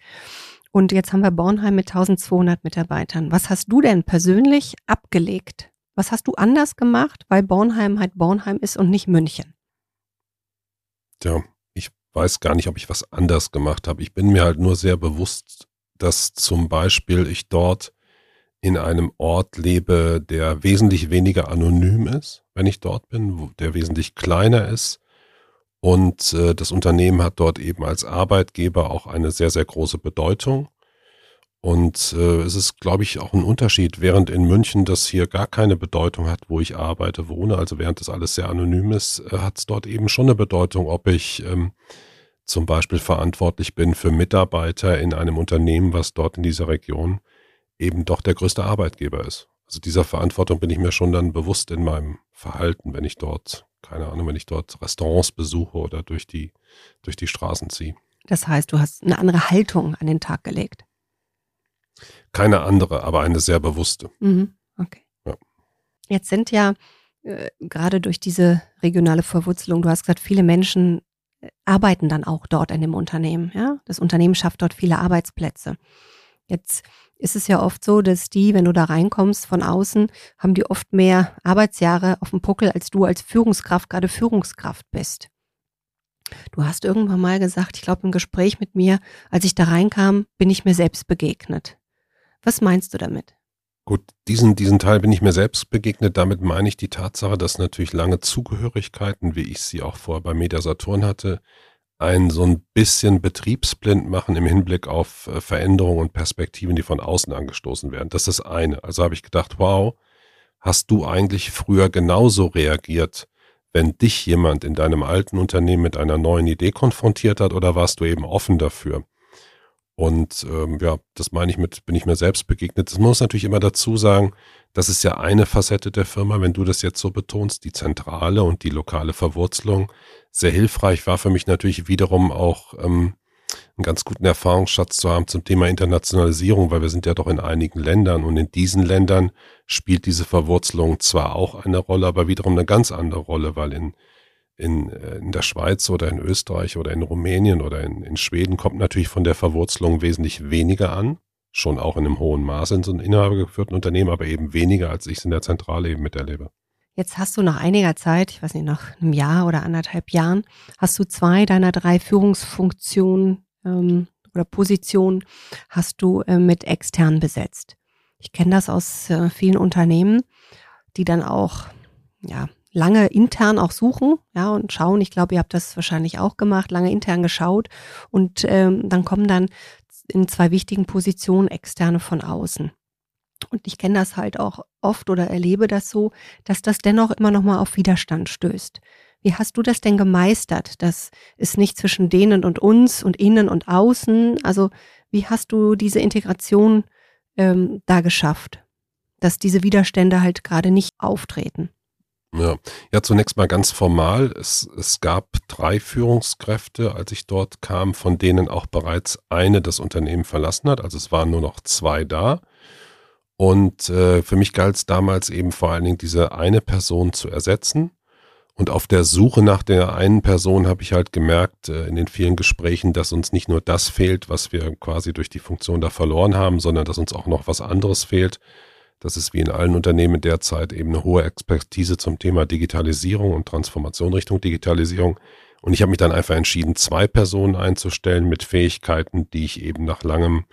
und jetzt haben wir Bornheim mit 1200 Mitarbeitern. Was hast du denn persönlich abgelegt? Was hast du anders gemacht, weil Bornheim halt Bornheim ist und nicht München? Tja, ich weiß gar nicht, ob ich was anders gemacht habe. Ich bin mir halt nur sehr bewusst, dass zum Beispiel ich dort in einem Ort lebe, der wesentlich weniger anonym ist, wenn ich dort bin, der wesentlich kleiner ist. Und äh, das Unternehmen hat dort eben als Arbeitgeber auch eine sehr, sehr große Bedeutung. Und äh, es ist, glaube ich, auch ein Unterschied, während in München das hier gar keine Bedeutung hat, wo ich arbeite, wohne, also während das alles sehr anonym ist, äh, hat es dort eben schon eine Bedeutung, ob ich ähm, zum Beispiel verantwortlich bin für Mitarbeiter in einem Unternehmen, was dort in dieser Region eben doch der größte Arbeitgeber ist. Also dieser Verantwortung bin ich mir schon dann bewusst in meinem Verhalten, wenn ich dort, keine Ahnung, wenn ich dort Restaurants besuche oder durch die, durch die Straßen ziehe. Das heißt, du hast eine andere Haltung an den Tag gelegt. Keine andere, aber eine sehr bewusste. Mhm, okay. Ja. Jetzt sind ja äh, gerade durch diese regionale Verwurzelung, du hast gesagt, viele Menschen äh, arbeiten dann auch dort in dem Unternehmen. Ja? Das Unternehmen schafft dort viele Arbeitsplätze. Jetzt ist es ja oft so, dass die, wenn du da reinkommst von außen, haben die oft mehr Arbeitsjahre auf dem Puckel, als du als Führungskraft gerade Führungskraft bist. Du hast irgendwann mal gesagt, ich glaube im Gespräch mit mir, als ich da reinkam, bin ich mir selbst begegnet. Was meinst du damit? Gut, diesen, diesen Teil bin ich mir selbst begegnet. Damit meine ich die Tatsache, dass natürlich lange Zugehörigkeiten, wie ich sie auch vorher bei Media Saturn hatte, ein so ein bisschen betriebsblind machen im Hinblick auf äh, Veränderungen und Perspektiven, die von außen angestoßen werden. Das ist das eine. Also habe ich gedacht, wow, hast du eigentlich früher genauso reagiert, wenn dich jemand in deinem alten Unternehmen mit einer neuen Idee konfrontiert hat oder warst du eben offen dafür? Und ähm, ja, das meine ich mit, bin ich mir selbst begegnet. Das muss natürlich immer dazu sagen, das ist ja eine Facette der Firma, wenn du das jetzt so betonst, die zentrale und die lokale Verwurzelung. Sehr hilfreich war für mich natürlich wiederum auch ähm, einen ganz guten Erfahrungsschatz zu haben zum Thema Internationalisierung, weil wir sind ja doch in einigen Ländern und in diesen Ländern spielt diese Verwurzelung zwar auch eine Rolle, aber wiederum eine ganz andere Rolle, weil in in, äh, in der Schweiz oder in Österreich oder in Rumänien oder in, in Schweden kommt natürlich von der Verwurzelung wesentlich weniger an. Schon auch in einem hohen Maße in so einem inhabergeführten Unternehmen, aber eben weniger, als ich es in der Zentrale eben miterlebe. Jetzt hast du nach einiger Zeit, ich weiß nicht, nach einem Jahr oder anderthalb Jahren, hast du zwei deiner drei Führungsfunktionen ähm, oder Positionen hast du äh, mit extern besetzt. Ich kenne das aus äh, vielen Unternehmen, die dann auch ja, lange intern auch suchen, ja, und schauen. Ich glaube, ihr habt das wahrscheinlich auch gemacht, lange intern geschaut und ähm, dann kommen dann in zwei wichtigen Positionen externe von außen. Und ich kenne das halt auch oft oder erlebe das so, dass das dennoch immer noch mal auf Widerstand stößt. Wie hast du das denn gemeistert? Das ist nicht zwischen denen und uns und innen und außen. Also wie hast du diese Integration ähm, da geschafft, dass diese Widerstände halt gerade nicht auftreten? Ja. ja, zunächst mal ganz formal. Es, es gab drei Führungskräfte, als ich dort kam, von denen auch bereits eine das Unternehmen verlassen hat. Also es waren nur noch zwei da. Und äh, für mich galt es damals eben vor allen Dingen, diese eine Person zu ersetzen. Und auf der Suche nach der einen Person habe ich halt gemerkt äh, in den vielen Gesprächen, dass uns nicht nur das fehlt, was wir quasi durch die Funktion da verloren haben, sondern dass uns auch noch was anderes fehlt das ist wie in allen Unternehmen derzeit eben eine hohe Expertise zum Thema Digitalisierung und Transformation Richtung Digitalisierung. Und ich habe mich dann einfach entschieden, zwei Personen einzustellen mit Fähigkeiten, die ich eben nach langem,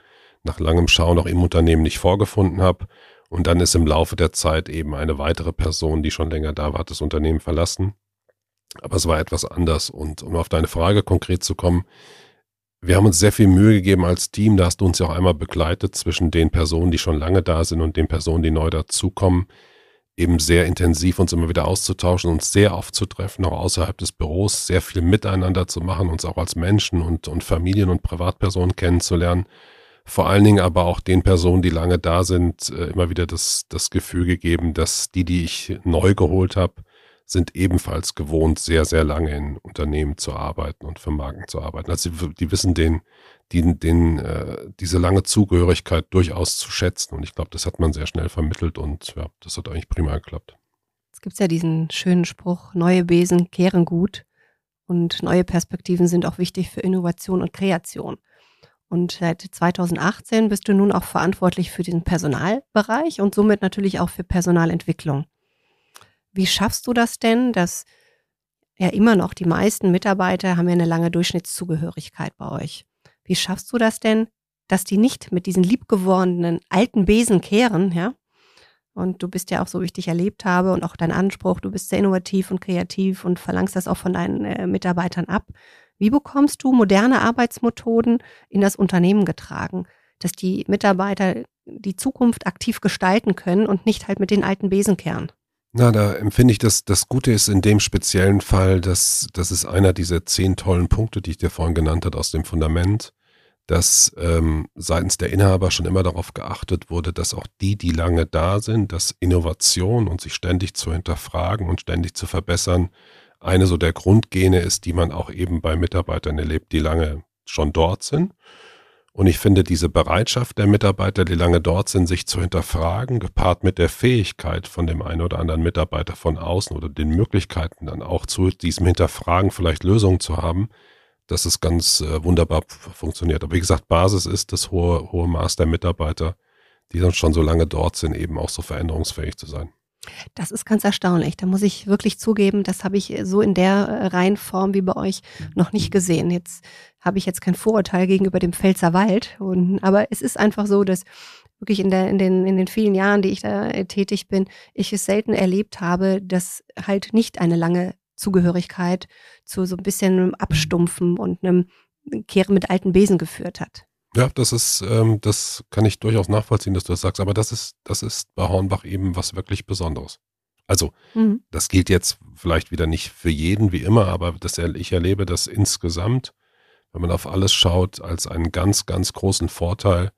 nach langem Schauen auch im Unternehmen nicht vorgefunden habe. Und dann ist im Laufe der Zeit eben eine weitere Person, die schon länger da war, hat das Unternehmen verlassen. Aber es war etwas anders. Und um auf deine Frage konkret zu kommen, wir haben uns sehr viel Mühe gegeben als Team, da hast du uns ja auch einmal begleitet zwischen den Personen, die schon lange da sind und den Personen, die neu dazukommen, eben sehr intensiv uns immer wieder auszutauschen, uns sehr aufzutreffen, auch außerhalb des Büros, sehr viel miteinander zu machen, uns auch als Menschen und, und Familien und Privatpersonen kennenzulernen. Vor allen Dingen aber auch den Personen, die lange da sind, äh, immer wieder das, das Gefühl gegeben, dass die, die ich neu geholt habe, sind ebenfalls gewohnt, sehr, sehr lange in Unternehmen zu arbeiten und für Marken zu arbeiten. Also die, wissen den, den, den, äh, diese lange Zugehörigkeit durchaus zu schätzen. Und ich glaube, das hat man sehr schnell vermittelt und ja, das hat eigentlich prima geklappt. Es gibt ja diesen schönen Spruch, neue Besen kehren gut und neue Perspektiven sind auch wichtig für Innovation und Kreation. Und seit 2018 bist du nun auch verantwortlich für den Personalbereich und somit natürlich auch für Personalentwicklung. Wie schaffst du das denn, dass ja immer noch die meisten Mitarbeiter haben ja eine lange Durchschnittszugehörigkeit bei euch? Wie schaffst du das denn, dass die nicht mit diesen liebgewordenen alten Besen kehren, ja? Und du bist ja auch so, wie ich dich erlebt habe und auch dein Anspruch, du bist sehr innovativ und kreativ und verlangst das auch von deinen äh, Mitarbeitern ab. Wie bekommst du moderne Arbeitsmethoden in das Unternehmen getragen, dass die Mitarbeiter die Zukunft aktiv gestalten können und nicht halt mit den alten Besen kehren? Na, da empfinde ich, dass das Gute ist in dem speziellen Fall, dass das ist einer dieser zehn tollen Punkte, die ich dir vorhin genannt habe aus dem Fundament, dass ähm, seitens der Inhaber schon immer darauf geachtet wurde, dass auch die, die lange da sind, dass Innovation und sich ständig zu hinterfragen und ständig zu verbessern, eine so der Grundgene ist, die man auch eben bei Mitarbeitern erlebt, die lange schon dort sind. Und ich finde diese Bereitschaft der Mitarbeiter, die lange dort sind, sich zu hinterfragen, gepaart mit der Fähigkeit von dem einen oder anderen Mitarbeiter von außen oder den Möglichkeiten dann auch zu diesem Hinterfragen vielleicht Lösungen zu haben, dass es ganz äh, wunderbar funktioniert. Aber wie gesagt, Basis ist das hohe, hohe Maß der Mitarbeiter, die dann schon so lange dort sind, eben auch so veränderungsfähig zu sein. Das ist ganz erstaunlich. Da muss ich wirklich zugeben, das habe ich so in der äh, Reihenform wie bei euch noch nicht gesehen. Jetzt habe ich jetzt kein Vorurteil gegenüber dem Pfälzer Wald. Und, aber es ist einfach so, dass wirklich in, der, in, den, in den vielen Jahren, die ich da äh, tätig bin, ich es selten erlebt habe, dass halt nicht eine lange Zugehörigkeit zu so ein bisschen einem Abstumpfen und einem Kehren mit alten Besen geführt hat. Ja, das ist, ähm, das kann ich durchaus nachvollziehen, dass du das sagst, aber das ist, das ist bei Hornbach eben was wirklich Besonderes. Also, mhm. das gilt jetzt vielleicht wieder nicht für jeden wie immer, aber das, ich erlebe das insgesamt, wenn man auf alles schaut, als einen ganz, ganz großen Vorteil,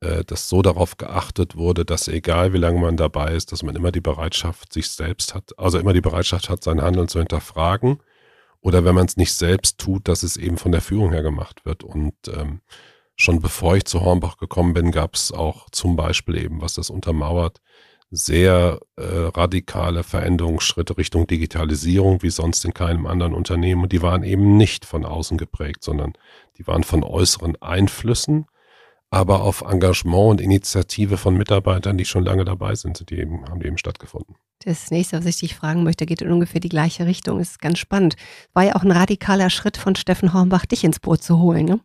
äh, dass so darauf geachtet wurde, dass egal wie lange man dabei ist, dass man immer die Bereitschaft sich selbst hat, also immer die Bereitschaft hat, sein Handeln zu hinterfragen. Oder wenn man es nicht selbst tut, dass es eben von der Führung her gemacht wird. Und ähm, schon bevor ich zu Hornbach gekommen bin, gab es auch zum Beispiel eben, was das untermauert, sehr äh, radikale Veränderungsschritte Richtung Digitalisierung wie sonst in keinem anderen Unternehmen. Und die waren eben nicht von außen geprägt, sondern die waren von äußeren Einflüssen, aber auf Engagement und Initiative von Mitarbeitern, die schon lange dabei sind, die eben, haben die eben stattgefunden. Das nächste, was ich dich fragen möchte, geht in ungefähr die gleiche Richtung. Das ist ganz spannend. War ja auch ein radikaler Schritt von Steffen Hornbach, dich ins Boot zu holen. Ne?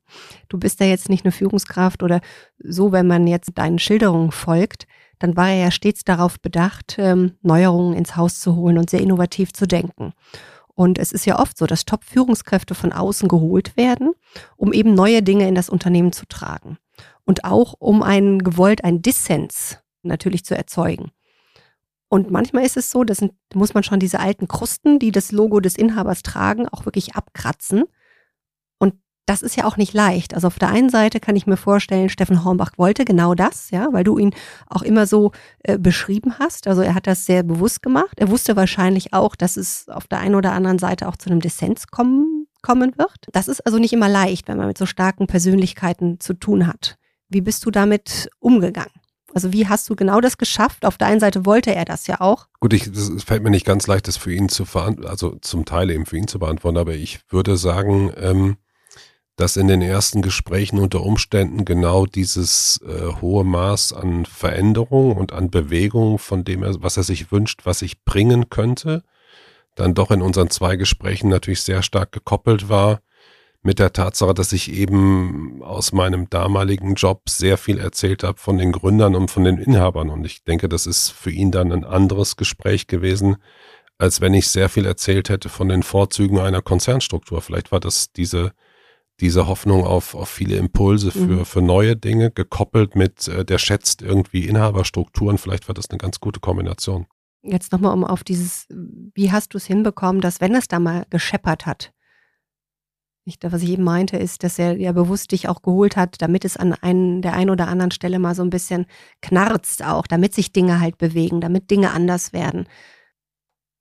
Du bist ja jetzt nicht eine Führungskraft oder so, wenn man jetzt deinen Schilderungen folgt, dann war er ja stets darauf bedacht, ähm, Neuerungen ins Haus zu holen und sehr innovativ zu denken. Und es ist ja oft so, dass Top-Führungskräfte von außen geholt werden, um eben neue Dinge in das Unternehmen zu tragen. Und auch um einen gewollt einen Dissens natürlich zu erzeugen. Und manchmal ist es so, dass muss man schon diese alten Krusten, die das Logo des Inhabers tragen, auch wirklich abkratzen. Das ist ja auch nicht leicht. Also auf der einen Seite kann ich mir vorstellen, Steffen Hornbach wollte genau das, ja, weil du ihn auch immer so äh, beschrieben hast. Also er hat das sehr bewusst gemacht. Er wusste wahrscheinlich auch, dass es auf der einen oder anderen Seite auch zu einem Dissens kommen, kommen wird. Das ist also nicht immer leicht, wenn man mit so starken Persönlichkeiten zu tun hat. Wie bist du damit umgegangen? Also wie hast du genau das geschafft? Auf der einen Seite wollte er das ja auch. Gut, es fällt mir nicht ganz leicht, das für ihn zu verantworten, also zum Teil eben für ihn zu beantworten, aber ich würde sagen, ähm, dass in den ersten Gesprächen unter Umständen genau dieses äh, hohe Maß an Veränderung und an Bewegung, von dem er, was er sich wünscht, was ich bringen könnte, dann doch in unseren zwei Gesprächen natürlich sehr stark gekoppelt war mit der Tatsache, dass ich eben aus meinem damaligen Job sehr viel erzählt habe von den Gründern und von den Inhabern. Und ich denke, das ist für ihn dann ein anderes Gespräch gewesen, als wenn ich sehr viel erzählt hätte von den Vorzügen einer Konzernstruktur. Vielleicht war das diese, diese Hoffnung auf, auf viele Impulse für, mhm. für neue Dinge, gekoppelt mit, äh, der schätzt irgendwie Inhaberstrukturen. Vielleicht war das eine ganz gute Kombination. Jetzt nochmal um auf dieses, wie hast du es hinbekommen, dass wenn es da mal gescheppert hat, nicht, was ich eben meinte, ist, dass er ja bewusst dich auch geholt hat, damit es an einen, der einen oder anderen Stelle mal so ein bisschen knarzt auch, damit sich Dinge halt bewegen, damit Dinge anders werden.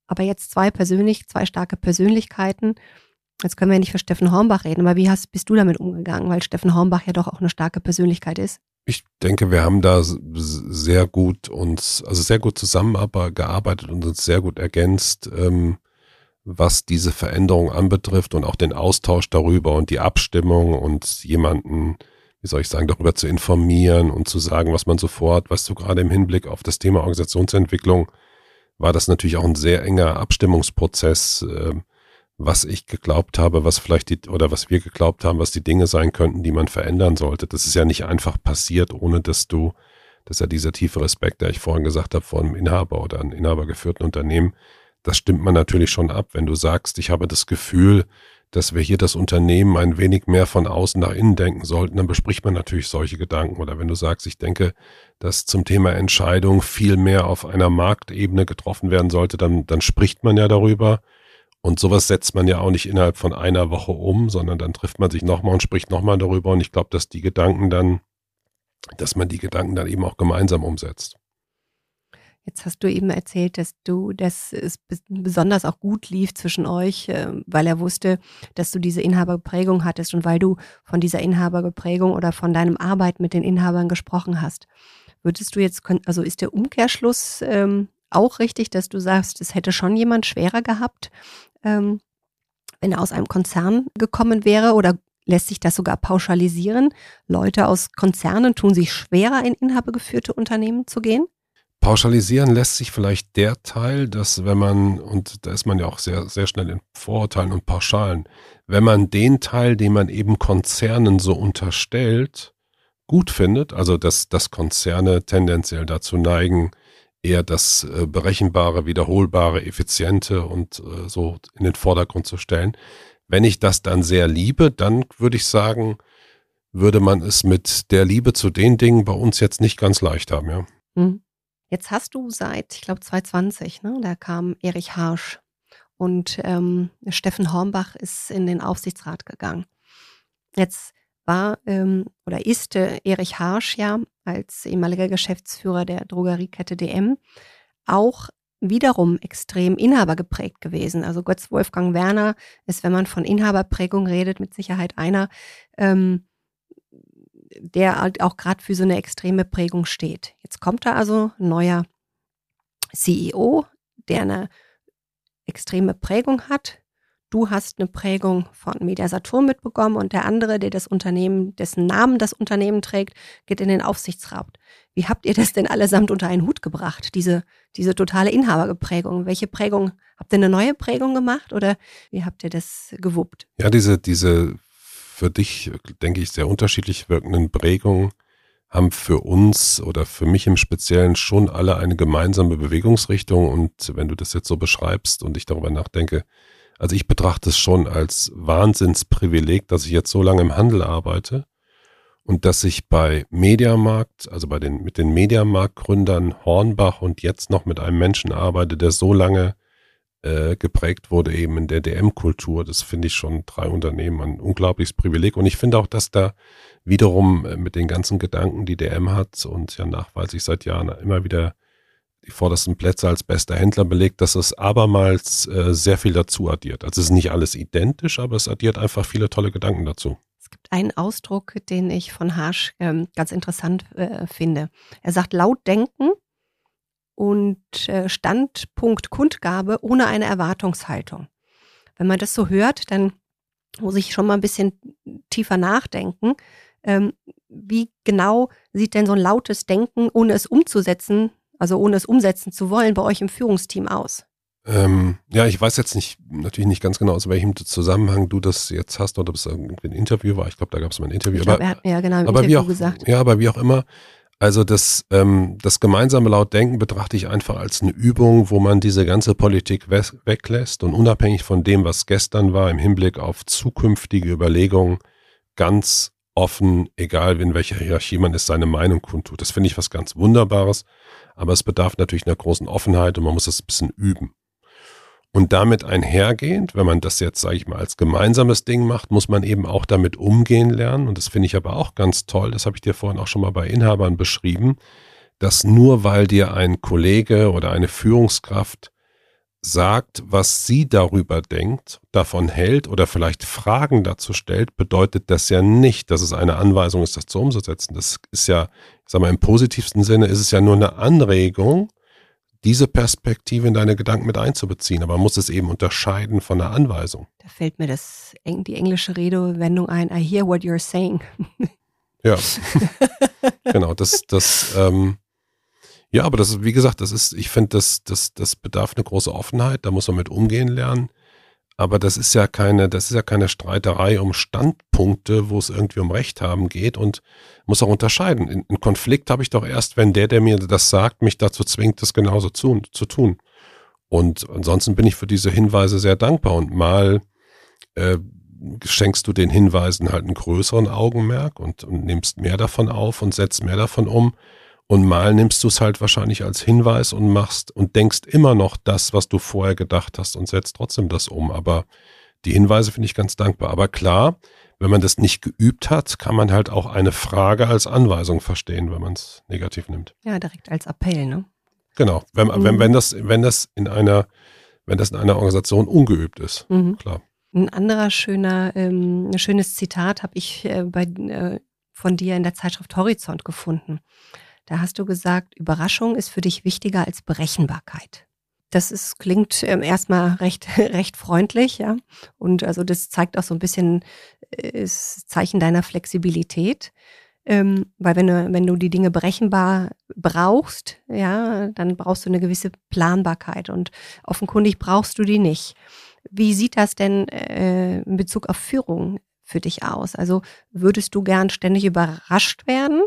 Aber jetzt zwei persönlich, zwei starke Persönlichkeiten. Jetzt können wir ja nicht für Steffen Hornbach reden, aber wie hast, bist du damit umgegangen? Weil Steffen Hornbach ja doch auch eine starke Persönlichkeit ist. Ich denke, wir haben da sehr gut uns, also sehr gut zusammengearbeitet und uns sehr gut ergänzt. Ähm, was diese Veränderung anbetrifft und auch den Austausch darüber und die Abstimmung und jemanden, wie soll ich sagen, darüber zu informieren und zu sagen, was man so vorhat. Weißt du, gerade im Hinblick auf das Thema Organisationsentwicklung war das natürlich auch ein sehr enger Abstimmungsprozess, äh, was ich geglaubt habe, was vielleicht die, oder was wir geglaubt haben, was die Dinge sein könnten, die man verändern sollte. Das ist ja nicht einfach passiert, ohne dass du, das ist ja dieser tiefe Respekt, der ich vorhin gesagt habe, vor einem Inhaber oder einem inhabergeführten Unternehmen, das stimmt man natürlich schon ab. Wenn du sagst, ich habe das Gefühl, dass wir hier das Unternehmen ein wenig mehr von außen nach innen denken sollten, dann bespricht man natürlich solche Gedanken. Oder wenn du sagst, ich denke, dass zum Thema Entscheidung viel mehr auf einer Marktebene getroffen werden sollte, dann, dann spricht man ja darüber. Und sowas setzt man ja auch nicht innerhalb von einer Woche um, sondern dann trifft man sich nochmal und spricht nochmal darüber. Und ich glaube, dass die Gedanken dann, dass man die Gedanken dann eben auch gemeinsam umsetzt. Jetzt hast du eben erzählt, dass du, dass es besonders auch gut lief zwischen euch, ähm, weil er wusste, dass du diese Inhaberprägung hattest und weil du von dieser Inhaberprägung oder von deinem Arbeit mit den Inhabern gesprochen hast. Würdest du jetzt, also ist der Umkehrschluss ähm, auch richtig, dass du sagst, es hätte schon jemand schwerer gehabt, ähm, wenn er aus einem Konzern gekommen wäre oder lässt sich das sogar pauschalisieren? Leute aus Konzernen tun sich schwerer, in inhabergeführte Unternehmen zu gehen? Pauschalisieren lässt sich vielleicht der Teil, dass wenn man, und da ist man ja auch sehr, sehr schnell in Vorurteilen und Pauschalen, wenn man den Teil, den man eben Konzernen so unterstellt, gut findet, also dass, dass Konzerne tendenziell dazu neigen, eher das äh, berechenbare, wiederholbare, effiziente und äh, so in den Vordergrund zu stellen. Wenn ich das dann sehr liebe, dann würde ich sagen, würde man es mit der Liebe zu den Dingen bei uns jetzt nicht ganz leicht haben, ja. Mhm. Jetzt hast du seit, ich glaube, 2020, ne, da kam Erich Harsch und ähm, Steffen Hornbach ist in den Aufsichtsrat gegangen. Jetzt war ähm, oder ist äh, Erich Harsch ja als ehemaliger Geschäftsführer der Drogeriekette DM auch wiederum extrem inhabergeprägt gewesen. Also Götz Wolfgang Werner ist, wenn man von Inhaberprägung redet, mit Sicherheit einer, ähm, der halt auch gerade für so eine extreme Prägung steht. Jetzt kommt da also ein neuer CEO, der eine extreme Prägung hat. Du hast eine Prägung von Mediasaturn mitbekommen und der andere, der das Unternehmen, dessen Namen das Unternehmen trägt, geht in den Aufsichtsrat. Wie habt ihr das denn allesamt unter einen Hut gebracht, diese, diese totale Inhaberprägung? Welche Prägung? Habt ihr eine neue Prägung gemacht oder wie habt ihr das gewuppt? Ja, diese, diese für dich, denke ich, sehr unterschiedlich wirkenden Prägungen haben für uns oder für mich im Speziellen schon alle eine gemeinsame Bewegungsrichtung. Und wenn du das jetzt so beschreibst und ich darüber nachdenke, also ich betrachte es schon als Wahnsinnsprivileg, dass ich jetzt so lange im Handel arbeite und dass ich bei Mediamarkt, also bei den, mit den Mediamarkt-Gründern Hornbach und jetzt noch mit einem Menschen arbeite, der so lange äh, geprägt wurde eben in der DM-Kultur. Das finde ich schon drei Unternehmen ein unglaubliches Privileg. Und ich finde auch, dass da wiederum äh, mit den ganzen Gedanken, die DM hat und ja nachweislich seit Jahren immer wieder die vordersten Plätze als bester Händler belegt, dass es abermals äh, sehr viel dazu addiert. Also es ist nicht alles identisch, aber es addiert einfach viele tolle Gedanken dazu. Es gibt einen Ausdruck, den ich von Harsch ähm, ganz interessant äh, finde. Er sagt, laut denken und äh, Standpunkt Kundgabe ohne eine Erwartungshaltung. Wenn man das so hört, dann muss ich schon mal ein bisschen tiefer nachdenken. Ähm, wie genau sieht denn so ein lautes Denken, ohne es umzusetzen, also ohne es umsetzen zu wollen, bei euch im Führungsteam aus? Ähm, ja, ich weiß jetzt nicht, natürlich nicht ganz genau, aus welchem Zusammenhang du das jetzt hast oder ob es ein Interview war. Ich glaube, da gab es mal ein Interview. Ich glaub, er hat mir ja genau im aber Interview wie auch, gesagt. Ja, aber wie auch immer. Also das, ähm, das gemeinsame Lautdenken betrachte ich einfach als eine Übung, wo man diese ganze Politik we weglässt und unabhängig von dem, was gestern war, im Hinblick auf zukünftige Überlegungen ganz offen, egal in welcher Hierarchie man ist, seine Meinung kundtut. Das finde ich was ganz Wunderbares, aber es bedarf natürlich einer großen Offenheit und man muss das ein bisschen üben. Und damit einhergehend, wenn man das jetzt, sage ich mal, als gemeinsames Ding macht, muss man eben auch damit umgehen lernen. Und das finde ich aber auch ganz toll, das habe ich dir vorhin auch schon mal bei Inhabern beschrieben, dass nur weil dir ein Kollege oder eine Führungskraft sagt, was sie darüber denkt, davon hält oder vielleicht Fragen dazu stellt, bedeutet das ja nicht, dass es eine Anweisung ist, das zu umzusetzen. Das ist ja, ich sag mal, im positivsten Sinne ist es ja nur eine Anregung, diese Perspektive in deine Gedanken mit einzubeziehen. Aber man muss es eben unterscheiden von einer Anweisung. Da fällt mir das, die englische Redewendung ein, I hear what you're saying. Ja, genau, das, das, ähm, ja, aber das ist, wie gesagt, das ist, ich finde, das, das, das bedarf eine große Offenheit, da muss man mit umgehen lernen. Aber das ist ja keine, das ist ja keine Streiterei um Standpunkte, wo es irgendwie um Recht haben geht und muss auch unterscheiden. Ein Konflikt habe ich doch erst, wenn der, der mir das sagt, mich dazu zwingt, das genauso zu, zu tun. Und ansonsten bin ich für diese Hinweise sehr dankbar und mal äh, schenkst du den Hinweisen halt einen größeren Augenmerk und, und nimmst mehr davon auf und setzt mehr davon um. Und mal nimmst du es halt wahrscheinlich als Hinweis und machst und denkst immer noch das, was du vorher gedacht hast und setzt trotzdem das um. Aber die Hinweise finde ich ganz dankbar. Aber klar, wenn man das nicht geübt hat, kann man halt auch eine Frage als Anweisung verstehen, wenn man es negativ nimmt. Ja, direkt als Appell, ne? Genau. Wenn, mhm. wenn, wenn das, wenn das in einer, wenn das in einer Organisation ungeübt ist, mhm. klar. Ein anderer schöner, ähm, schönes Zitat habe ich äh, bei, äh, von dir in der Zeitschrift Horizont gefunden. Da hast du gesagt, Überraschung ist für dich wichtiger als Berechenbarkeit. Das ist, klingt ähm, erstmal recht, recht freundlich, ja. Und also das zeigt auch so ein bisschen äh, das Zeichen deiner Flexibilität. Ähm, weil wenn du, wenn du die Dinge berechenbar brauchst, ja, dann brauchst du eine gewisse Planbarkeit und offenkundig brauchst du die nicht. Wie sieht das denn äh, in Bezug auf Führung für dich aus? Also würdest du gern ständig überrascht werden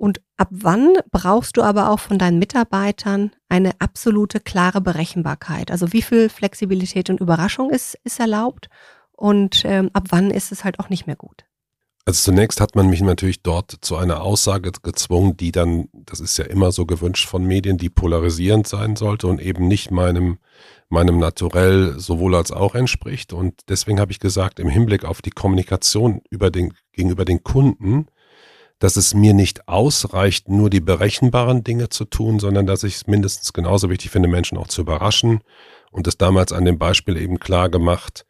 und ab wann brauchst du aber auch von deinen Mitarbeitern eine absolute klare Berechenbarkeit? Also wie viel Flexibilität und Überraschung ist, ist erlaubt und ähm, ab wann ist es halt auch nicht mehr gut? Also zunächst hat man mich natürlich dort zu einer Aussage gezwungen, die dann, das ist ja immer so gewünscht von Medien, die polarisierend sein sollte und eben nicht meinem, meinem Naturell sowohl als auch entspricht. Und deswegen habe ich gesagt, im Hinblick auf die Kommunikation über den, gegenüber den Kunden, dass es mir nicht ausreicht, nur die berechenbaren Dinge zu tun, sondern dass ich es mindestens genauso wichtig finde, Menschen auch zu überraschen. Und das damals an dem Beispiel eben klar gemacht.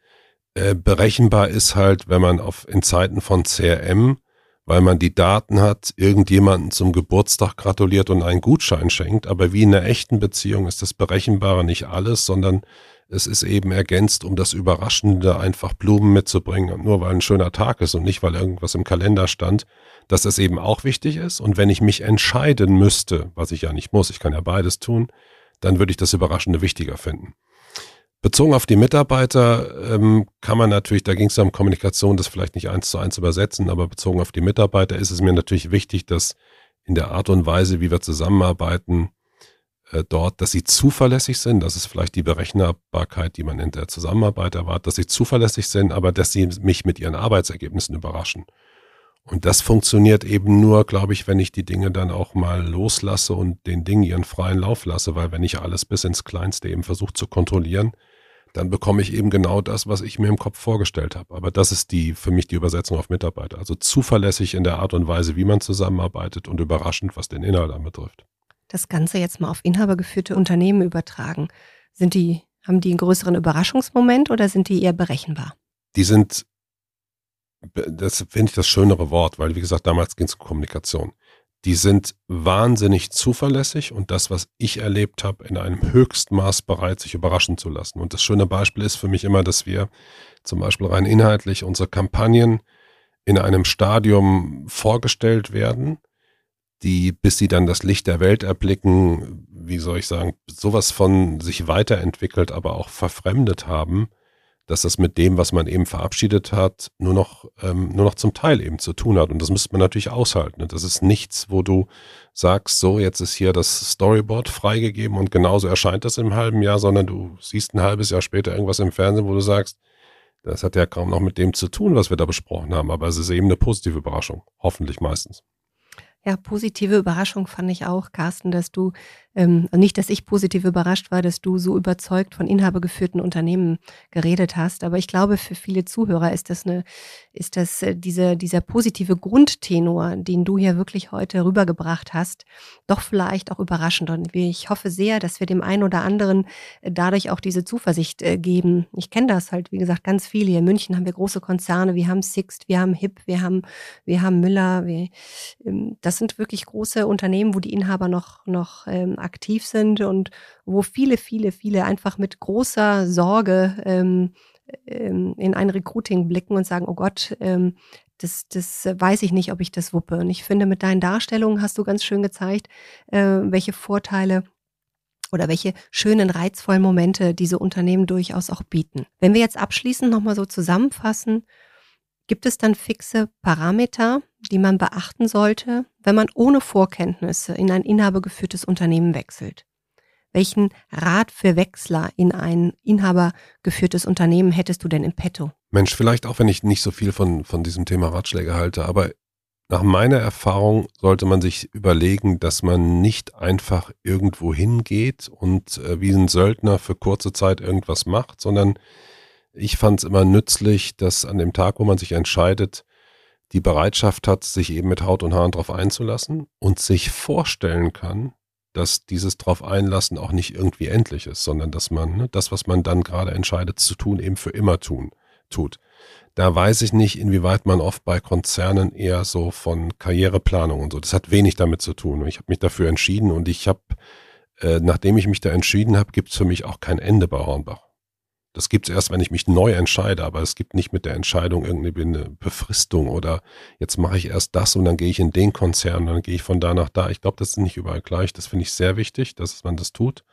Äh, berechenbar ist halt, wenn man auf, in Zeiten von CRM, weil man die Daten hat, irgendjemanden zum Geburtstag gratuliert und einen Gutschein schenkt. Aber wie in einer echten Beziehung ist das Berechenbare nicht alles, sondern es ist eben ergänzt, um das Überraschende einfach Blumen mitzubringen, nur weil ein schöner Tag ist und nicht, weil irgendwas im Kalender stand, dass das eben auch wichtig ist. Und wenn ich mich entscheiden müsste, was ich ja nicht muss, ich kann ja beides tun, dann würde ich das Überraschende wichtiger finden. Bezogen auf die Mitarbeiter ähm, kann man natürlich, da ging es ja um Kommunikation, das vielleicht nicht eins zu eins übersetzen, aber bezogen auf die Mitarbeiter ist es mir natürlich wichtig, dass in der Art und Weise, wie wir zusammenarbeiten, äh, dort, dass sie zuverlässig sind. Das ist vielleicht die Berechenbarkeit, die man in der Zusammenarbeit erwartet, dass sie zuverlässig sind, aber dass sie mich mit ihren Arbeitsergebnissen überraschen. Und das funktioniert eben nur, glaube ich, wenn ich die Dinge dann auch mal loslasse und den Dingen ihren freien Lauf lasse, weil wenn ich alles bis ins Kleinste eben versuche zu kontrollieren, dann bekomme ich eben genau das, was ich mir im Kopf vorgestellt habe. Aber das ist die für mich die Übersetzung auf Mitarbeiter. Also zuverlässig in der Art und Weise, wie man zusammenarbeitet und überraschend, was den Inhalt anbetrifft das Ganze jetzt mal auf inhabergeführte Unternehmen übertragen, sind die, haben die einen größeren Überraschungsmoment oder sind die eher berechenbar? Die sind, das finde ich das schönere Wort, weil wie gesagt, damals ging es um Kommunikation. Die sind wahnsinnig zuverlässig und das, was ich erlebt habe, in einem Höchstmaß bereit, sich überraschen zu lassen. Und das schöne Beispiel ist für mich immer, dass wir zum Beispiel rein inhaltlich unsere Kampagnen in einem Stadium vorgestellt werden, die, bis sie dann das Licht der Welt erblicken, wie soll ich sagen, sowas von sich weiterentwickelt, aber auch verfremdet haben, dass das mit dem, was man eben verabschiedet hat, nur noch, ähm, nur noch zum Teil eben zu tun hat. Und das müsste man natürlich aushalten. Das ist nichts, wo du sagst, so, jetzt ist hier das Storyboard freigegeben und genauso erscheint das im halben Jahr, sondern du siehst ein halbes Jahr später irgendwas im Fernsehen, wo du sagst, das hat ja kaum noch mit dem zu tun, was wir da besprochen haben, aber es ist eben eine positive Überraschung. Hoffentlich meistens. Ja, positive Überraschung fand ich auch, Carsten, dass du, ähm, nicht, dass ich positiv überrascht war, dass du so überzeugt von inhabergeführten Unternehmen geredet hast. Aber ich glaube, für viele Zuhörer ist das eine, ist das äh, diese, dieser positive Grundtenor, den du hier wirklich heute rübergebracht hast, doch vielleicht auch überraschend. Und ich hoffe sehr, dass wir dem einen oder anderen äh, dadurch auch diese Zuversicht äh, geben. Ich kenne das halt, wie gesagt, ganz viele. Hier in München haben wir große Konzerne, wir haben Sixt, wir haben HIP, wir haben, wir haben Müller, wir, ähm, das sind wirklich große Unternehmen, wo die Inhaber noch, noch ähm, aktiv sind und wo viele, viele, viele einfach mit großer Sorge ähm, ähm, in ein Recruiting blicken und sagen, oh Gott, ähm, das, das weiß ich nicht, ob ich das wuppe. Und ich finde, mit deinen Darstellungen hast du ganz schön gezeigt, äh, welche Vorteile oder welche schönen, reizvollen Momente diese Unternehmen durchaus auch bieten. Wenn wir jetzt abschließend nochmal so zusammenfassen, Gibt es dann fixe Parameter, die man beachten sollte, wenn man ohne Vorkenntnisse in ein inhabergeführtes Unternehmen wechselt? Welchen Rat für Wechsler in ein inhabergeführtes Unternehmen hättest du denn im Petto? Mensch, vielleicht auch wenn ich nicht so viel von, von diesem Thema Ratschläge halte, aber nach meiner Erfahrung sollte man sich überlegen, dass man nicht einfach irgendwo hingeht und äh, wie ein Söldner für kurze Zeit irgendwas macht, sondern ich fand es immer nützlich, dass an dem Tag, wo man sich entscheidet, die Bereitschaft hat, sich eben mit Haut und Haaren drauf einzulassen und sich vorstellen kann, dass dieses drauf einlassen auch nicht irgendwie endlich ist, sondern dass man ne, das, was man dann gerade entscheidet zu tun, eben für immer tun, tut. Da weiß ich nicht, inwieweit man oft bei Konzernen eher so von Karriereplanung und so, das hat wenig damit zu tun. Ich habe mich dafür entschieden und ich habe, äh, nachdem ich mich da entschieden habe, gibt es für mich auch kein Ende bei Hornbach. Das gibt es erst, wenn ich mich neu entscheide, aber es gibt nicht mit der Entscheidung irgendeine Befristung oder jetzt mache ich erst das und dann gehe ich in den Konzern dann gehe ich von da nach da. Ich glaube, das ist nicht überall gleich. Das finde ich sehr wichtig, dass man das tut.